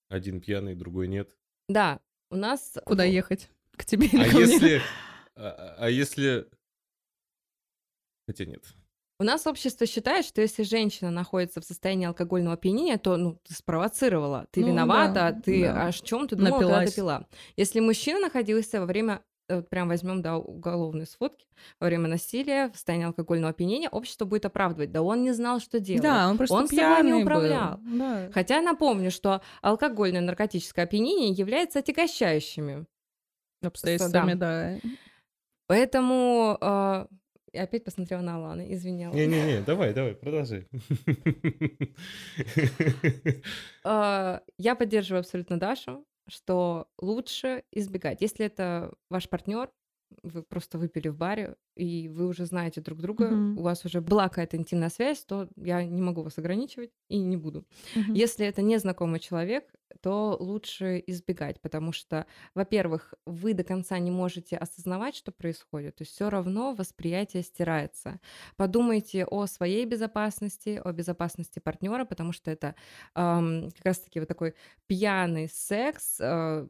Один пьяный, другой нет. да, у нас... Куда в- ехать? К тебе или А ко мне? если... А а если... Хотя нет. У нас общество считает, что если женщина находится в состоянии алкогольного опьянения, то ну, ты спровоцировала, ты Ну виновата, да, ты да. о чем ты думала, когда Напилась. ты пила. Если мужчина находился во время, вот прям возьмем да, уголовные сводки, во время насилия, в состоянии алкогольного опьянения, общество будет оправдывать. Да он не знал, что делать. Да, он просто Он собой не пьяный был. управлял. Да. Хотя напомню, что алкогольное наркотическое опьянение является отягощающими. Обстоятельствами, да. Поэтому э, я опять посмотрела на Алана, извиняла. Не-не-не, давай, давай, продолжай. Э, Я поддерживаю абсолютно Дашу. Что лучше избегать. Если это ваш партнер, вы просто выпили в баре, и вы уже знаете друг друга, Мгм. у вас уже была какая-то интимная связь, то я не могу вас ограничивать и не буду. Мгм. Если это незнакомый человек, то лучше избегать, потому что, во-первых, вы до конца не можете осознавать, что происходит, то есть все равно восприятие стирается. Подумайте о своей безопасности, о безопасности партнера, потому что это ам, как раз-таки вот такой пьяный секс, э,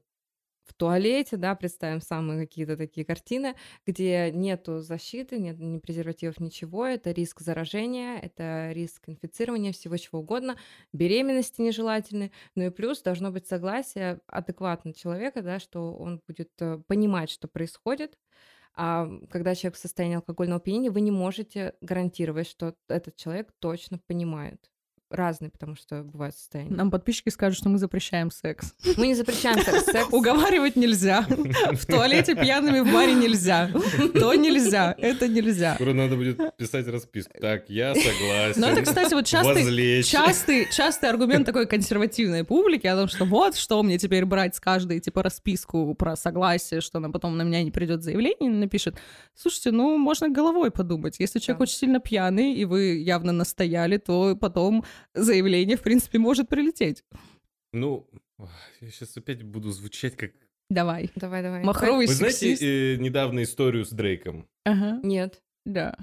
в туалете, да, представим самые какие-то такие картины, где нету защиты, нет ни презервативов, ничего, это риск заражения, это риск инфицирования, всего чего угодно, беременности нежелательной, ну и плюс должно быть согласие адекватного человека, да, что он будет э, понимать, что происходит, а когда человек в состоянии алкогольного опьянения, вы не можете гарантировать, что этот человек точно понимает. Разные, потому что бывают состояния. Нам подписчики скажут, что мы запрещаем секс. Мы не запрещаем секс. секс. Уговаривать нельзя. В туалете пьяными в баре нельзя. То нельзя, это нельзя. Скоро надо будет писать расписку. Так, я согласен. Но это, кстати, вот частый, частый, частый аргумент такой консервативной публики о том, что вот, что мне теперь брать с каждой, типа, расписку про согласие, что она потом на меня не придет заявление напишет. Слушайте, ну, можно головой подумать. Если человек Да. очень сильно пьяный, и вы явно настояли, то потом заявление, в принципе, может прилететь. Ну, я сейчас опять буду звучать как... Давай. Давай, давай. Махровый Вы знаете сексист. э, недавно историю с Дрейком? Ага, Нет. да.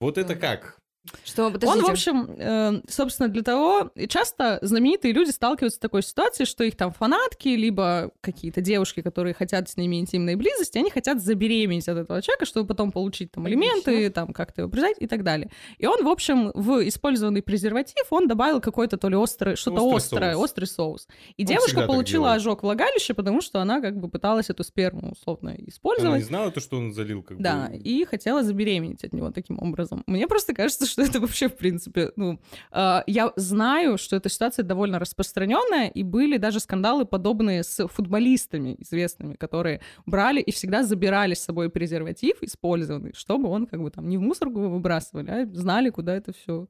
Вот это Да. как? Что, Он, в общем, э, собственно, для того... и Часто знаменитые люди сталкиваются с такой ситуацией, что их там фанатки, либо какие-то девушки, которые хотят с ними интимной близости, они хотят забеременеть от этого человека, чтобы потом получить там элементы, там как-то его признать и так далее. И он, в общем, в использованный презерватив, он добавил какой-то то ли острый, что-то Острый острое, соус. острый соус. И Он девушка получила ожог влагалища, потому что она как бы пыталась эту сперму условно Она использовать. не знала то, что он залил как Да, бы... и хотела забеременеть от него таким образом. Мне просто кажется, что это вообще, в принципе, ну, э, я знаю, что эта ситуация довольно распространенная, и были даже скандалы подобные с футболистами известными, которые брали и всегда забирали с собой презерватив использованный, чтобы он как бы там не в мусорку выбрасывали, а знали, куда это все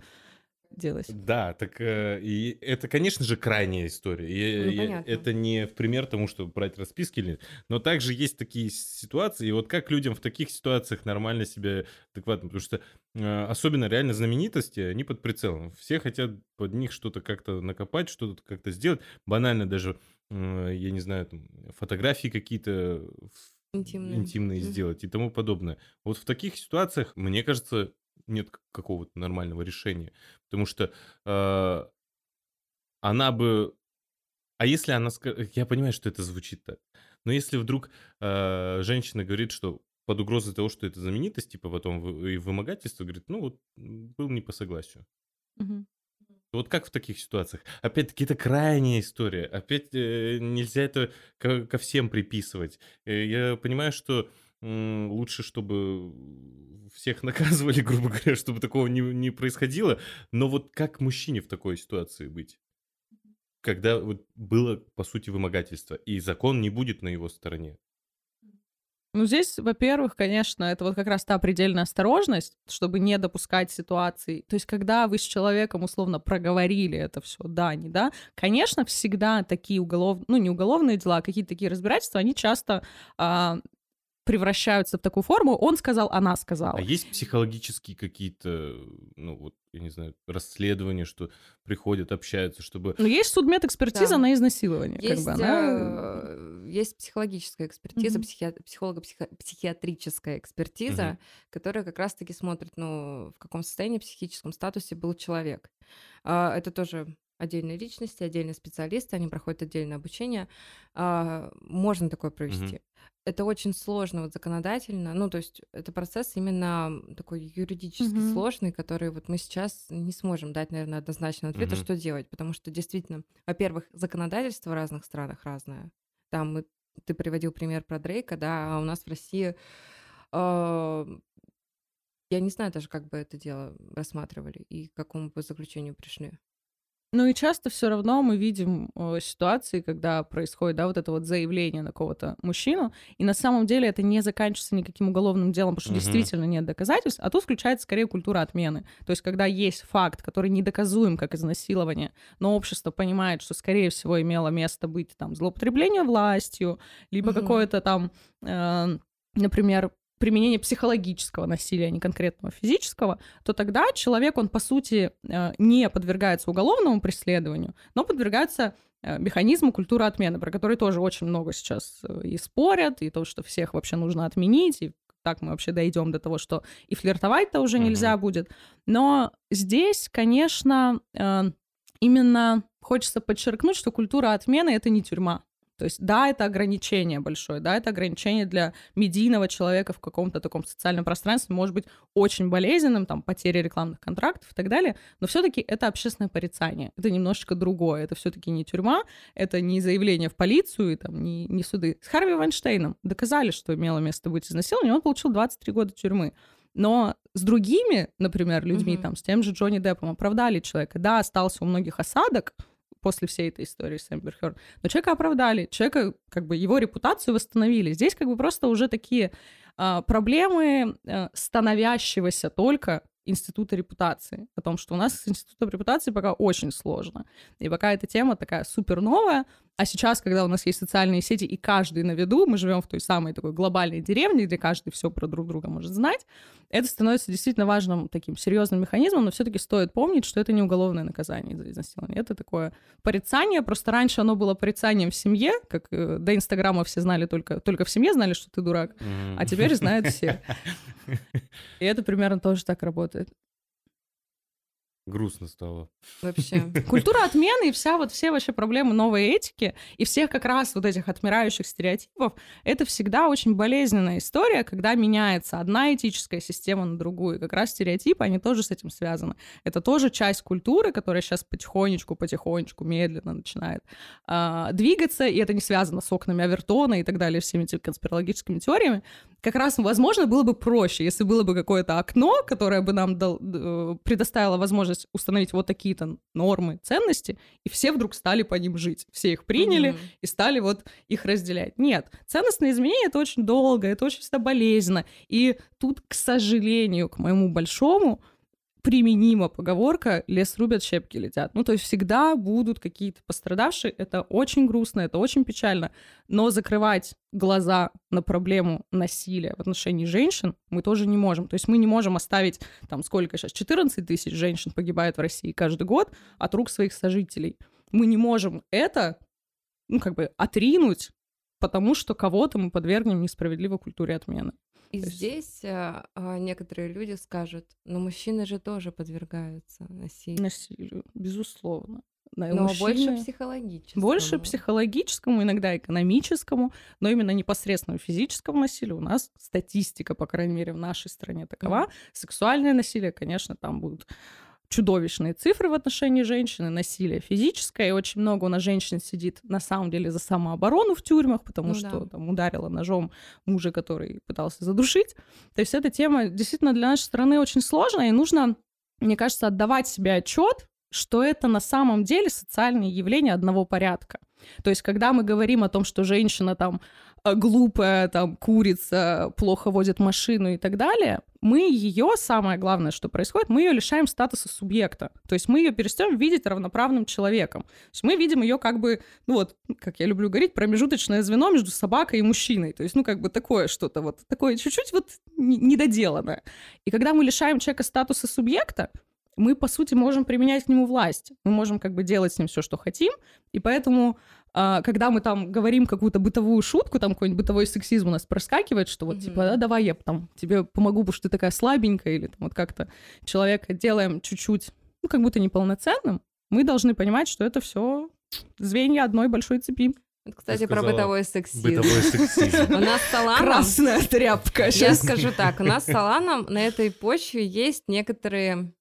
делось. Да, так э, и это, конечно же, крайняя история. И, Ну, понятно. это не в пример тому, чтобы брать расписки или нет. Но также есть такие ситуации. И вот как людям в таких ситуациях нормально себя адекватно, потому что э, особенно реально знаменитости, они под прицелом. Все хотят под них что-то как-то накопать, что-то как-то сделать. Банально даже, э, я не знаю, там, фотографии какие-то Интимные. интимные сделать и тому подобное. Вот в таких ситуациях, мне кажется, нет какого-то нормального решения. Потому что э, она бы... А если она... ска- Я понимаю, что это звучит так. Но если вдруг э, женщина говорит, что под угрозой того, что это знаменитость, типа потом и вымогательство, говорит, ну вот был не по согласию. Мгм. Вот как в таких ситуациях? Опять-таки, это крайняя история. Опять э, нельзя это ко, ко всем приписывать. Э, я понимаю, что лучше, чтобы всех наказывали, грубо говоря, чтобы такого не, не происходило. Но вот как мужчине в такой ситуации быть? Когда вот было, по сути, вымогательство, и закон не будет на его стороне. Ну, здесь, во-первых, конечно, это вот как раз та предельная осторожность, чтобы не допускать ситуаций. То есть, когда вы с человеком условно проговорили это все, да, не да, конечно, всегда такие уголов... ну, не уголовные дела, а какие-то такие разбирательства, они часто а, превращаются в такую форму. Он сказал, она сказала. А есть психологические какие-то, ну вот, я не знаю, расследования, что приходят, общаются, чтобы... Но есть судмедэкспертиза Да. на изнасилование. Есть, как бы она... э, есть психологическая экспертиза, Мгм. психи- психолого-психиатрическая экспертиза, Мгм. которая как раз-таки смотрит, ну, в каком состоянии, психическом статусе был человек. А, Это тоже отдельные личности, отдельные специалисты, они проходят отдельное обучение. А, Можно такое провести. Это очень сложно вот законодательно, ну, то есть это процесс именно такой юридически Мгм. сложный, который вот мы сейчас не сможем дать, наверное, однозначного ответа, Мгм. что делать, потому что действительно, во-первых, законодательство в разных странах разное. Там мы- ты приводил пример про Дрейка, да, а у нас в России а, я не знаю даже, как бы это дело рассматривали и к какому бы заключению пришли. Ну и часто все равно мы видим э, ситуации, когда происходит, да, вот это вот заявление на кого-то мужчину, и на самом деле это не заканчивается никаким уголовным делом, потому что Мгм. действительно нет доказательств, а тут включается скорее культура отмены. То есть когда есть факт, который недоказуем как изнасилование, но общество понимает, что скорее всего имело место быть там злоупотребление властью, либо Мгм. какое-то там, э, например, применение психологического насилия, а не конкретного физического, то тогда человек, он, по сути, э, не подвергается уголовному преследованию, но подвергается э, механизму культуры отмены, про который тоже очень много сейчас э, и спорят, и то, что всех вообще нужно отменить, и так мы вообще дойдем до того, что и флиртовать-то уже Мгм. нельзя будет. Но здесь, конечно, именно хочется подчеркнуть, что культура отмены — это не тюрьма. То есть, да, это ограничение большое, да, это ограничение для медийного человека в каком-то таком социальном пространстве, может быть очень болезненным, там, потеря рекламных контрактов и так далее, но все таки это общественное порицание, это немножечко другое, это все таки не тюрьма, это не заявление в полицию, и, там, не, не суды. С Харви Вайнштейном доказали, что имело место быть изнасилование, он получил 23 года тюрьмы. Но с другими, например, людьми, Мгм. там, с тем же Джонни Деппом оправдали человека. Да, остался у многих осадок после всей этой истории с Эмбер Хёрд, но человека оправдали, человека, как бы, его репутацию восстановили. Здесь как бы просто уже такие а, проблемы а, становящегося только института репутации, о том, что у нас с институтом репутации пока очень сложно. И пока эта тема такая супер новая, а сейчас, когда у нас есть социальные сети, и каждый на виду, мы живем в той самой такой глобальной деревне, где каждый все про друг друга может знать, это становится действительно важным таким серьезным механизмом, но все-таки стоит помнить, что это не уголовное наказание за изнасилование, это такое порицание, просто раньше оно было порицанием в семье, как э, до Инстаграма все знали только, только в семье знали, что ты дурак, М. а теперь знают все. И это примерно тоже так работает. it. Грустно стало. Вообще. Культура отмены и вся вот все вообще проблемы новой этики и всех как раз вот этих отмирающих стереотипов, это всегда очень болезненная история, когда меняется одна этическая система на другую. И как раз стереотипы, они тоже с этим связаны. Это тоже часть культуры, которая сейчас потихонечку, потихонечку, медленно начинает а, двигаться, и это не связано с окнами Авертона и так далее, всеми этими конспирологическими теориями. Как раз, возможно, было бы проще, если было бы какое-то окно, которое бы нам дал- э, предоставило возможность установить вот такие-то нормы, ценности, и все вдруг стали по ним жить. Все их приняли Мгм. и стали вот их разделять. Нет, ценностные изменения — это очень долго, это очень всегда болезненно. И тут, к сожалению, к моему большому, применима поговорка «лес рубят, щепки летят». Ну, то есть всегда будут какие-то пострадавшие. Это очень грустно, это очень печально. Но закрывать глаза на проблему насилия в отношении женщин мы тоже не можем. То есть мы не можем оставить, там, сколько сейчас, 14 тысяч женщин погибает в России каждый год от рук своих сожителей. Мы не можем это, ну, как бы, отринуть, потому что кого-то мы подвергнем несправедливой культуре отмены. И есть- здесь а, а, некоторые люди скажут, но мужчины же тоже подвергаются насилию. Насилию, безусловно. Но больше мужчины- психологического. Больше психологическому, иногда экономическому, но именно непосредственно физическому насилию у нас статистика, по крайней мере, в нашей стране такова. Сексуальное насилие, конечно, там будут чудовищные цифры в отношении женщины, насилие физическое, и очень много у нас женщин сидит на самом деле за самооборону в тюрьмах, потому Ну что да. там ударила ножом мужа, который пытался задушить. То есть эта тема действительно для нашей страны очень сложная, и нужно, мне кажется, отдавать себе отчет, что это на самом деле социальные явления одного порядка. То есть, когда мы говорим о том, что женщина там глупая, там курица, плохо водит машину и так далее, мы ее, самое главное, что происходит, мы ее лишаем статуса субъекта. То есть мы ее перестаем видеть равноправным человеком. То есть мы видим ее как бы, ну вот, как я люблю говорить, промежуточное звено между собакой и мужчиной. То есть, ну, как бы такое что-то вот, такое чуть-чуть вот не- недоделанное. И когда мы лишаем человека статуса субъекта, мы, по сути, можем применять к нему власть. Мы можем как бы делать с ним все, что хотим. И поэтому, а, когда мы там говорим какую-то бытовую шутку, там какой-нибудь бытовой сексизм у нас проскакивает, что вот Мгм. типа, да, давай я там тебе помогу, потому что ты такая слабенькая, или там вот как-то человека делаем чуть-чуть, ну, как будто неполноценным, мы должны понимать, что это все звенья одной большой цепи. Вот, кстати, про бытовой сексизм. Бытовой сексизм. У нас с Аланом... Красная тряпка. Я Сейчас скажу так, у нас с Аланом на этой почве есть некоторые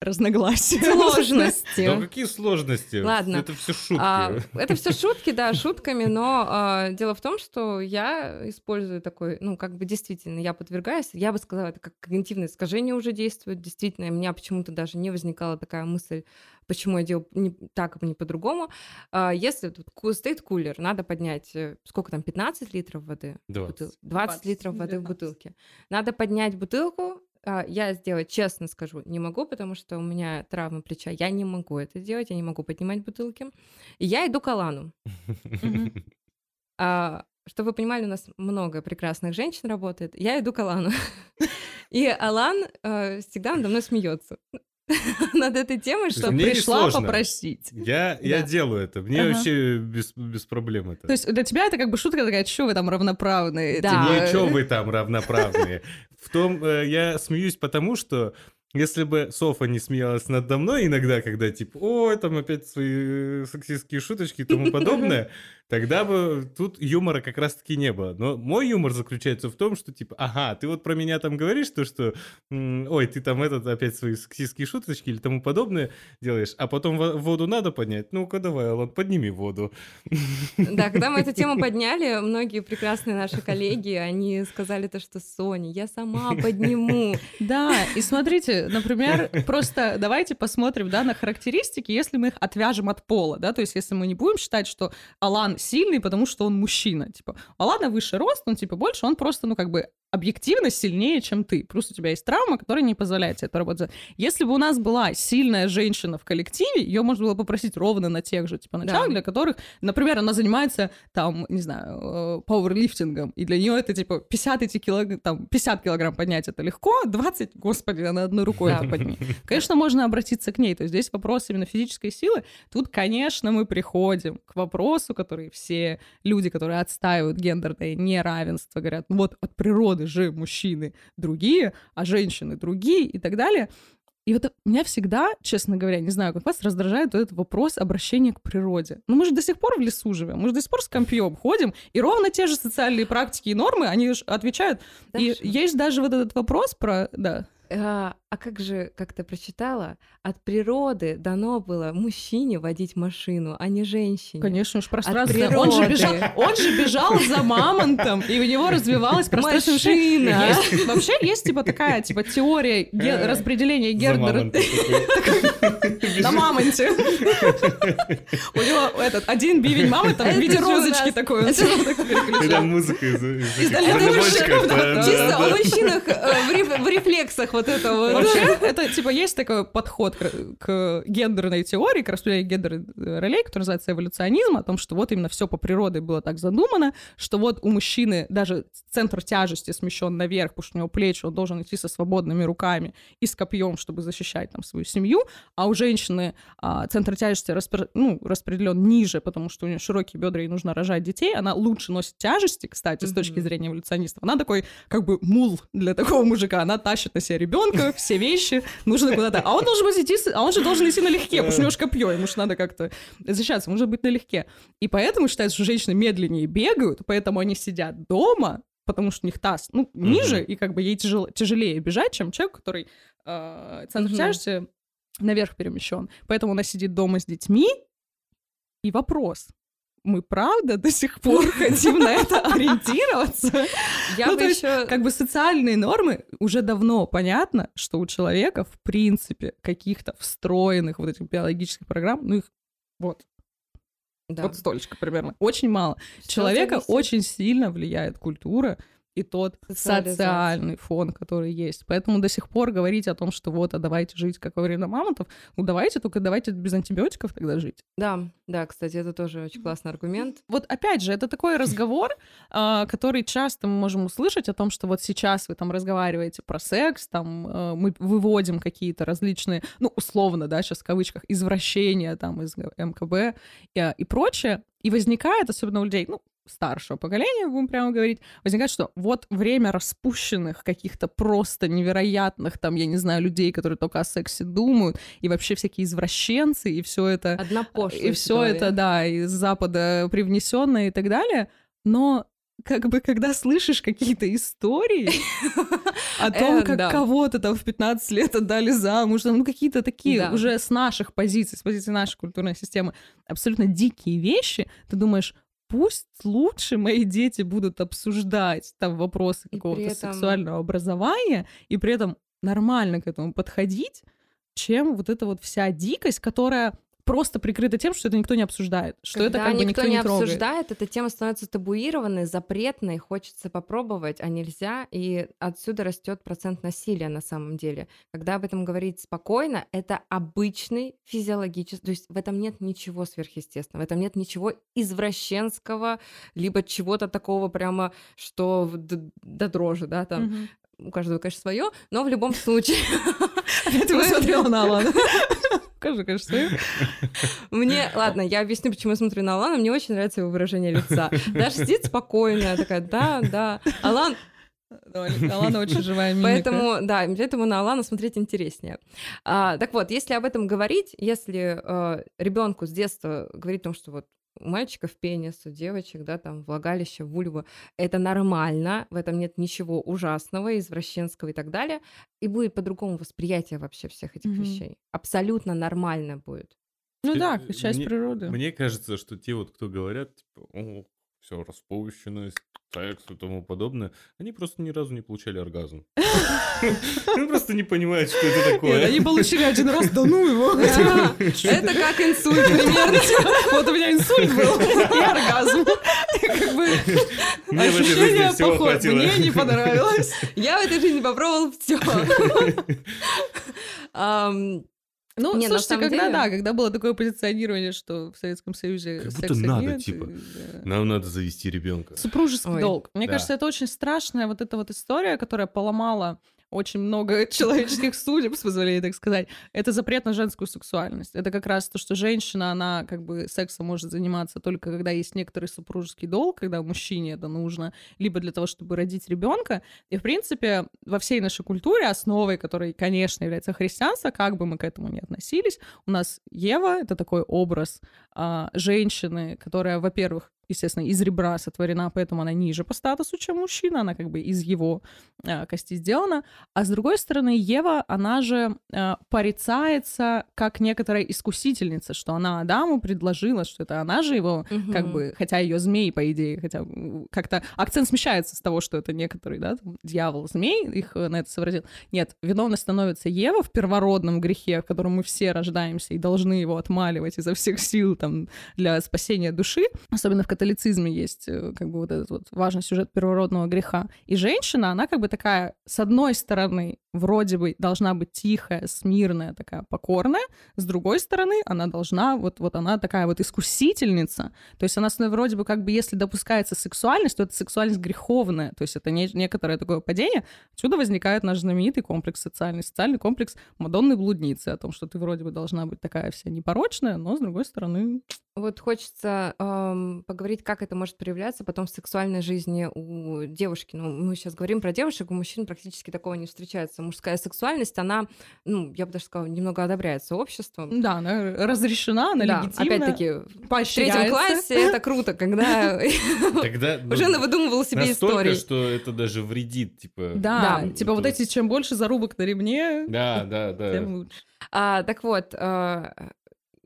разногласия. Да Сложности. какие сложности? Ладно. Это все шутки. А, это все шутки, да, шутками, но а, дело в том, что я использую такой, ну, как бы действительно, я подвергаюсь, я бы сказала, это как когнитивное искажение уже действует, действительно, у меня почему-то даже не возникала такая мысль, почему я делаю не так, а не по-другому. А, если тут стоит кулер, надо поднять, э, сколько там, 15 литров воды? в 20. бутыл- 20 20, литров воды в 19. бутылке. Надо поднять бутылку, я сделать, честно скажу, не могу, потому что у меня травма плеча. Я не могу это делать, я не могу поднимать бутылки. И я иду к Алану. А, чтобы вы понимали, у нас много прекрасных женщин работает. Я иду к Алану. И Алан э, всегда надо мной смеется над этой темой, что мне не Пришла попросить. Я, я Да. делаю это. Мне Ага. вообще без, без проблем это. То есть для тебя это как бы шутка такая, что вы там равноправные? Да. типа, Ничего вы там равноправные. В том, э, я смеюсь потому, что если бы Софа не смеялась надо мной иногда, когда типа, ой, там опять свои э, сексистские шуточки и тому подобное, тогда бы тут юмора как раз-таки не было. Но мой юмор заключается в том, что типа, ага, ты вот про меня там говоришь, то, что, ой, ты там этот опять свои сексистские шуточки или тому подобное делаешь, а потом во- воду надо поднять, ну-ка давай, Алан, подними воду. Да, когда мы эту тему подняли, многие прекрасные наши коллеги, они сказали то, что Соня, я сама подниму. Да, и смотрите, например, просто давайте посмотрим, да, на характеристики, если мы их отвяжем от пола, да, то есть если мы не будем считать, что Алан сильный, потому что он мужчина, типа, у Алана выше рост, он типа больше, он просто, ну, как бы объективно сильнее, чем ты. Плюс у тебя есть травма, которая не позволяет тебе это работать. Если бы у нас была сильная женщина в коллективе, ее можно было попросить ровно на тех же, типа, началах, Да. для которых, например, она занимается, там, не знаю, э, пауэрлифтингом, и для нее это, типа, 50 эти килограмм, там, 50 килограмм поднять это легко, 20, господи, она одной рукой Да. это подними. Конечно, можно обратиться к ней, то есть здесь вопрос именно физической силы. Тут, конечно, мы приходим к вопросу, который все люди, которые отстаивают гендерное неравенство, говорят, ну вот от природы же мужчины другие, а женщины другие и так далее. И вот меня всегда, честно говоря, не знаю, как вас раздражает вот этот вопрос обращения к природе. Ну мы же до сих пор в лесу живем, мы же до сих пор с компьем ходим, и ровно те же социальные практики и нормы, они ж отвечают. И Даша, есть даже вот этот вопрос про... Да. А а как же, как ты прочитала, от природы дано было мужчине водить машину, а не женщине. Конечно, уж пространство. Он же, природы. бежал, он же бежал за мамонтом, и у него развивалась пространственная Машина. Есть- вообще есть типа такая типа теория ге- Э, распределения такой. на мамонте. У него этот один бивень мамонта в виде розочки такой. это- музыка из Чисто о мужчинах в рефлексах вот этого. вот. Вообще, это, типа, есть такой подход к, к гендерной теории, к распределению гендерных ролей, который называется эволюционизм, о том, что вот именно все по природе было так задумано, что вот у мужчины даже центр тяжести смещен наверх, потому что у него плечи, он должен идти со свободными руками и с копьем, чтобы защищать там свою семью, а у женщины а, центр тяжести распро- ну, распределен ниже, потому что у нее широкие бедра, ей нужно рожать детей, она лучше носит тяжести, кстати, с точки зрения эволюционистов. Она такой, как бы, мул для такого мужика, она тащит на себя ребенка, все вещи, нужно куда-то. А он должен быть идти, а он же должен идти налегке, потому что у него же копье, ему же надо как-то защищаться, ему нужно быть налегке. И поэтому считается, что женщины медленнее бегают, поэтому они сидят дома, потому что у них таз, ну, ниже, и как бы ей тяжело, тяжелее бежать, чем человек, который э, центр тяжести наверх перемещен. Поэтому она сидит дома с детьми. И вопрос. Мы правда до сих пор хотим на это ориентироваться? Я Ну, бы еще... Как бы социальные нормы уже давно понятно, что у человека в принципе каких-то встроенных вот этих биологических программ, ну их вот, вот столечко примерно, очень мало. Человека очень сильно влияет культура и тот социальный фон, который есть. Поэтому до сих пор говорить о том, что вот, а давайте жить как во время мамонтов, ну давайте, только давайте без антибиотиков тогда жить. Да, да, кстати, это тоже очень классный аргумент. Вот опять же, это такой разговор, а, который часто мы можем услышать о том, что вот сейчас вы там разговариваете про секс, там э, мы выводим какие-то различные, ну, условно, да, сейчас в кавычках, извращения там из МКБ и, и прочее, и возникает, особенно у людей, ну, старшего поколения, будем прямо говорить, возникает, что вот время распущенных каких-то просто невероятных, там, я не знаю, людей, которые только о сексе думают, и вообще всякие извращенцы, и все это Одна пошлость и все это, да, из Запада привнесенное и так далее. Но как бы, когда слышишь какие-то истории о том, Э, как кого-то там в 15 лет отдали замуж, ну, какие-то такие уже с наших позиций, с позиции нашей культурной системы, абсолютно дикие вещи, ты думаешь, пусть лучше мои дети будут обсуждать там вопросы какого-то этом- сексуального образования, и при этом нормально к этому подходить, чем вот эта вот вся дикость, которая просто прикрыта тем, что это никто не обсуждает, что это Когда как бы никто, никто не не трогает. обсуждает, эта тема становится табуированной, запретной, хочется попробовать, а нельзя, и отсюда растет процент насилия на самом деле. Когда об этом говорить спокойно, это обычный физиологический, то есть в этом нет ничего сверхъестественного, в этом нет ничего извращенского, либо чего-то такого прямо, что до дрожи, да, там, Мгм. У каждого, конечно, свое, но в любом случае. Опять Мы- посмотрела на Алана. Скажи, конечно, свою. Мне, ладно, я объясню, почему я смотрю на Алана. Мне очень нравится его выражение лица. Даже сидит спокойная, такая, да, да. Алан, Алана очень живая мимика. поэтому, да, поэтому на Алана смотреть интереснее. А, так вот, если об этом говорить, если ребенку с детства говорить о том, что вот у мальчиков пенис, у девочек, да, там, влагалище, вульва, это нормально, в этом нет ничего ужасного, извращенского и так далее, и будет по-другому восприятие вообще всех этих Мгм. вещей. Абсолютно нормально будет. Ну Ты- да, часть мне- природы. Мне кажется, что те вот, кто говорят, типа, о, все, распущенность, секс и тому подобное, они просто ни разу не получали оргазм. Они просто не понимают, что это такое. они получили один раз, да ну его. Да, Это как инсульт примерно. Вот у меня инсульт был и оргазм. Мне в этой жизни всего хватило. мне не понравилось. Я в этой жизни попробовал все. Ну, Не, слушайте, когда, деле- да, когда было такое позиционирование, что в Советском Союзе Как будто надо, нет, типа. и, да. Нам надо завести ребенка. Супружеский Ой. долг. Мне Да. кажется, это очень страшная вот эта вот история, которая поломала очень много человеческих судеб, с позволения так сказать. Это запрет на женскую сексуальность. Это как раз то, что женщина, она как бы сексом может заниматься только когда есть некоторый супружеский долг, когда мужчине это нужно, либо для того, чтобы родить ребенка. И, в принципе, во всей нашей культуре, основой которой, конечно, является христианство, как бы мы к этому ни относились, у нас Ева — это такой образ а, женщины, которая, во-первых, естественно, из ребра сотворена, поэтому она ниже по статусу, чем мужчина, она как бы из его а, кости сделана. А с другой стороны, Ева, она же а, порицается как некоторая искусительница, что она Адаму предложила, что это она же его как бы, хотя ее змей, по идее, хотя как-то акцент смещается с того, что это некоторый, да, там, дьявол, змей, их э, на это совратил. Нет, виновной становится Ева в первородном грехе, в котором мы все рождаемся и должны его отмаливать изо всех сил там для спасения души. Особенно в католицизме есть э, как бы вот этот вот важный сюжет первородного греха. И женщина, она как бы такая, с одной стороны, вроде бы должна быть тихая, смирная, такая покорная, с другой стороны, она должна, вот, вот она такая вот искусительница, то есть она вроде бы как бы, если допускается сексуальность, то это сексуальность греховная, то есть это не, некоторое такое падение. Отсюда возникает наш знаменитый комплекс социальный, социальный комплекс Мадонны блудницы, о том, что ты вроде бы должна быть такая вся непорочная, но с другой стороны... Вот хочется эм, поговорить, как это может проявляться потом в сексуальной жизни у девушки. Ну, мы сейчас говорим про девушек, у мужчин практически такого не встречается. Мужская сексуальность, она, ну, я бы даже сказала, немного одобряется обществом. Да, она разрешена, она да, легитимна, опять-таки, в третьем поощряется. классе это круто, когда ну, уже навыдумывал себе истории. что это даже вредит, типа. Да, типа вот эти, чем больше зарубок на ремне, Да, да, да. тем лучше. А, так вот, а,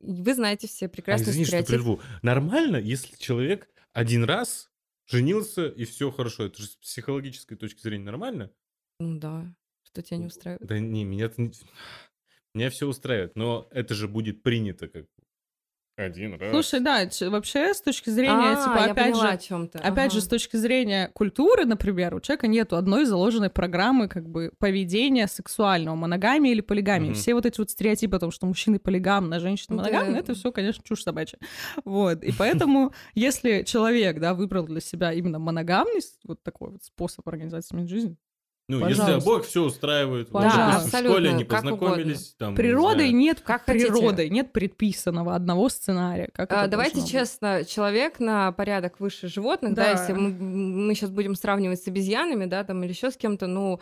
вы знаете все А, прекрасный извини, что стереотип. прерву. Нормально, если человек один раз женился и все хорошо. Это же с психологической точки зрения нормально? Ну да, что тебя не устраивает. Да не, меня. Меня все устраивает, но это же будет принято как один раз. Слушай, да, вообще с точки зрения, А, типа, я опять поняла же, о чем-то. Опять же, с точки зрения культуры, например, у человека нету одной заложенной программы как бы поведения сексуального, моногамии или полигамии. Мгм. Все вот эти вот стереотипы о том, что мужчины полигамны, а женщины Да. моногамны, это все, конечно, чушь собачья. Вот. И поэтому, если человек, да, выбрал для себя именно моногамность, вот такой вот способ организации жизни, Ну, если Пожалуйста. обоих все устраивает, вот, Пожалуйста. допустим, в школе они познакомились, там, не Природой знаю, нет Как хотите. природы, нет предписанного одного сценария. Как А, Давайте должно быть. честно, человек на порядок выше животных, да, Да. если мы, мы сейчас будем сравнивать с обезьянами, да, там или еще с кем-то, ну,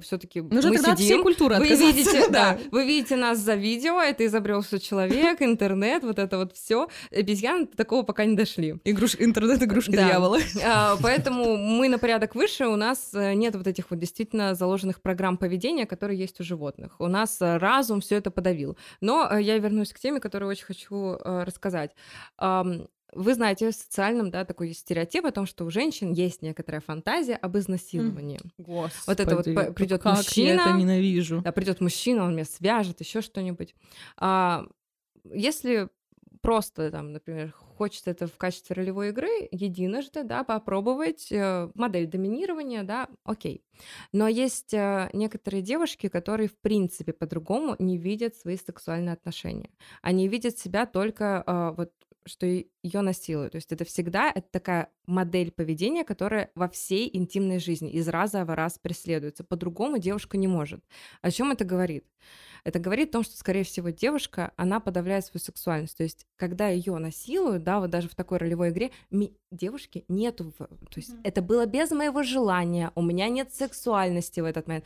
все-таки Ну, же мы тогда от всей сидим, культуры вы видите, да, вы видите нас за видео, это изобрел все человек, интернет, вот это вот все. Обезьяны до такого пока не дошли. Игруш... Интернет-игрушка Да. дьявола. А, Поэтому мы на порядок выше, у нас э, нет вот этих вот действительно заложенных программ поведения, которые есть у животных. У нас э, разум все это подавил. Но э, я вернусь к теме, которую очень хочу э, рассказать. Вы знаете, в социальном, да, такой стереотип о том, что у женщин есть некоторая фантазия об изнасиловании. Господи, Вот это вот придет как я это мужчина, ненавижу. да, придет мужчина, он меня свяжет, еще что-нибудь. А, если просто, там, например, хочется это в качестве ролевой игры единожды, да, попробовать э, модель доминирования, да, окей. Но есть э, некоторые девушки, которые в принципе по-другому не видят свои сексуальные отношения. Они видят себя только э, вот что ее насилуют. То есть это всегда это такая модель поведения, которая во всей интимной жизни из раза в раз преследуется. По-другому девушка не может. О чем это говорит? Это говорит о том, что, скорее всего, девушка, она подавляет свою сексуальность. То есть, когда ее насилуют, да, вот даже в такой ролевой игре, ми- девушки нету, то есть Мгм. это было без моего желания, у меня нет сексуальности в этот момент.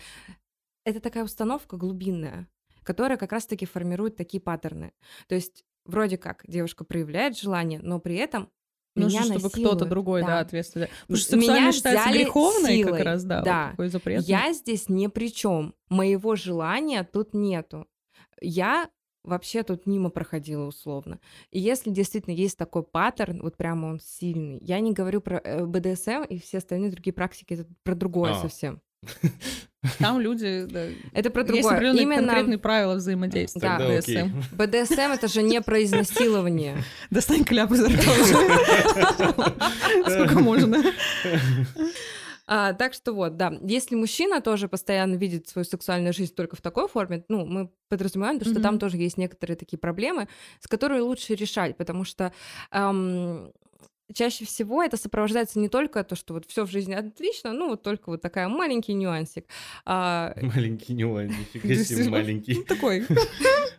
Это такая установка глубинная, которая как раз-таки формирует такие паттерны. То есть, вроде как девушка проявляет желание, но при этом Нужно, меня чтобы кто-то другой, да, Да. ответственный. Потому что Меня сексуальность считается греховной силой. как раз, да, вот Да. такой запрет. Я здесь ни при чем. Моего желания тут нету. Я вообще тут мимо проходила условно. И если действительно есть такой паттерн, вот прямо он сильный, я не говорю про э, БДСМ и все остальные другие практики, это про другое А. совсем. Там люди, да, Это про есть другое. определенные Именно конкретные правила взаимодействия. Да. Тогда. BDSM. БДСМ это же не про изнасилование. Достань кляп изо рта. Сколько можно. А, так что вот, да, если мужчина тоже постоянно видит свою сексуальную жизнь только в такой форме, ну, мы подразумеваем, то, что там Мгм. тоже есть некоторые такие проблемы, с которыми лучше решать, потому что ам, чаще всего это сопровождается не только то, что вот все в жизни отлично, ну, вот только вот такая маленький нюансик. А, Маленький нюанс, нифига себе маленький. Ну, Такой.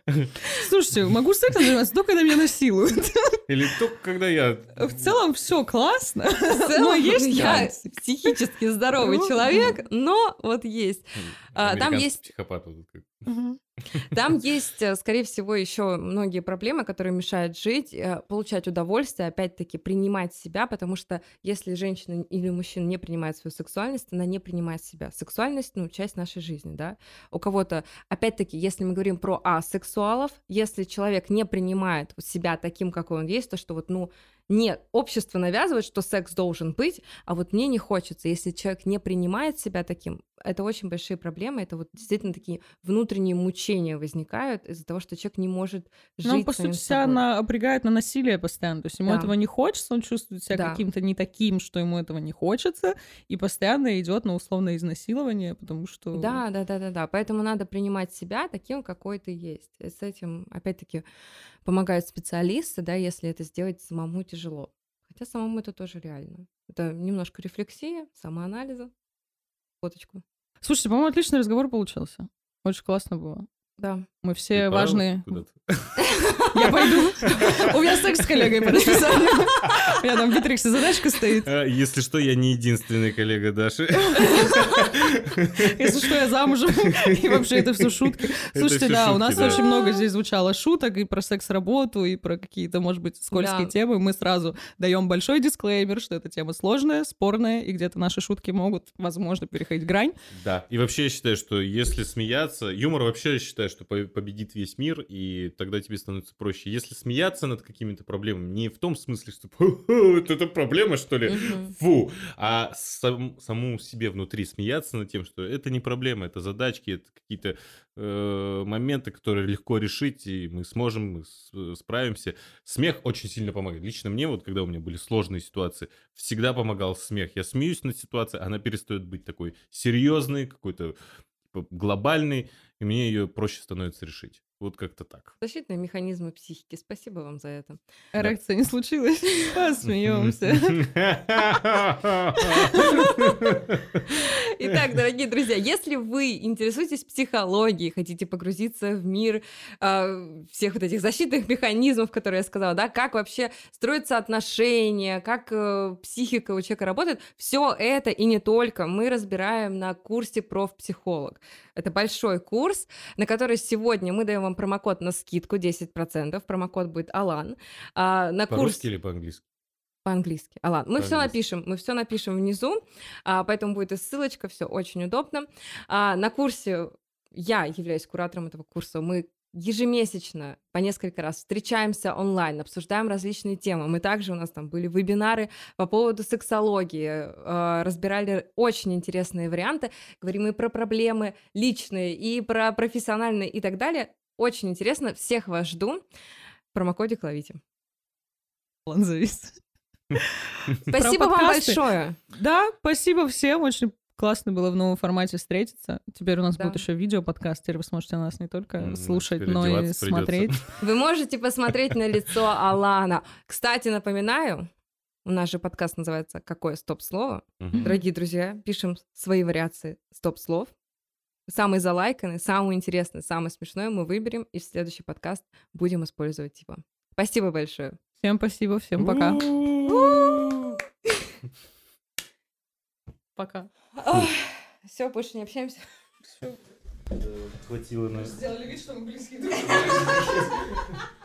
Слушайте, могу сексом заниматься только когда меня насилуют. Или только когда я... В целом все классно. в целом Но есть я нюансы. психически здоровый Ну, человек, но вот есть. А, там американский есть- психопат вот как. Там есть, э, скорее всего, еще многие проблемы, которые мешают жить, э, получать удовольствие, опять-таки принимать себя, потому что если женщина или мужчина не принимает свою сексуальность, она не принимает себя. Сексуальность, ну, часть нашей жизни, да. У кого-то, опять-таки, если мы говорим про асексуалов, если человек не принимает себя таким, какой он есть, то что вот, ну, нет, общество навязывает, что секс должен быть, а вот мне не хочется. Если человек не принимает себя таким, это очень большие проблемы, это вот действительно такие внутренние мучения возникают из-за того, что человек не может жить Нам, по сути, себя собой. на, обрегает на насилие постоянно. То есть ему Да. этого не хочется, он чувствует себя Да. каким-то не таким, что ему этого не хочется, и постоянно идет на условное изнасилование, потому что... Да, да, да, да, да. Поэтому надо принимать себя таким, какой ты есть. И с этим, опять-таки, помогают специалисты, да, если это сделать самому тяжело. Хотя самому это тоже реально. Это немножко рефлексия, самоанализа. Фоточку. Слушайте, по-моему, отличный разговор получился. Очень классно было. Да. Мы все важные... Я пойду. У меня секс с коллегой по расписанию. У меня там в Битриксе задачка стоит. А, Если что, я не единственный коллега Даши. Если что, я замужем. И вообще это все шутки. Слушайте, да, у нас очень много здесь звучало шуток и про секс-работу, и про какие-то, может быть, скользкие темы. Мы сразу даем большой дисклеймер, что эта тема сложная, спорная, и где-то наши шутки могут, возможно, переходить грань. Да, и вообще я считаю, что если смеяться, юмор вообще я считаю, что по- победит весь мир, и тогда тебе становится проще. Если смеяться над какими-то проблемами, не в том смысле, что «Хо-хо, вот это проблема, что ли, фу, а сам- саму себе внутри смеяться над тем, что это не проблема, это задачки, это какие-то э, моменты, которые легко решить, и мы сможем, мы с- справимся. Смех очень сильно помогает. Лично мне, вот когда у меня были сложные ситуации, всегда помогал смех. Я смеюсь над ситуацией, она перестает быть такой серьезной, какой-то типа, глобальной, и мне ее проще становится решить. Вот как-то так. Защитные механизмы психики. Спасибо вам за это. Эрекция не случилась. Посмеемся. Итак, дорогие друзья, если вы интересуетесь психологией, хотите погрузиться в мир э, всех вот этих защитных механизмов, которые я сказала, да, как вообще строятся отношения, как э, психика у человека работает, все это и не только мы разбираем на курсе профпсихолог. Это большой курс, на который сегодня мы даем вам промокод на скидку 10%. Промокод будет Алан. А, на курс... По-русски или по-английски? По-английски. А ладно, мы все По-английски. напишем, мы все напишем внизу, а, поэтому будет и ссылочка, все очень удобно. А, на курсе я являюсь куратором этого курса. Мы ежемесячно по несколько раз встречаемся онлайн, обсуждаем различные темы. Мы также у нас там были вебинары по поводу сексологии, э, разбирали очень интересные варианты, говорим и про проблемы личные, и про профессиональные и так далее. Очень интересно, всех вас жду. Промокодик ловите. Он завис. Спасибо вам большое. Да, спасибо всем. Очень классно было в новом формате встретиться. Теперь у нас Да. будет еще видео-подкаст. Теперь вы сможете нас не только М, слушать, но и придётся. смотреть. Вы можете посмотреть на лицо Алана. Кстати, напоминаю, у нас же подкаст называется «Какое стоп-слово?». Мгм. Дорогие друзья, пишем свои вариации стоп-слов. Самый залайканный, самый интересный, самый смешной мы выберем и в следующий подкаст будем использовать типа. Спасибо большое. Всем спасибо, всем пока. Пока. Все, больше не общаемся. Хватило на... Сделали вид, что мы близкие друг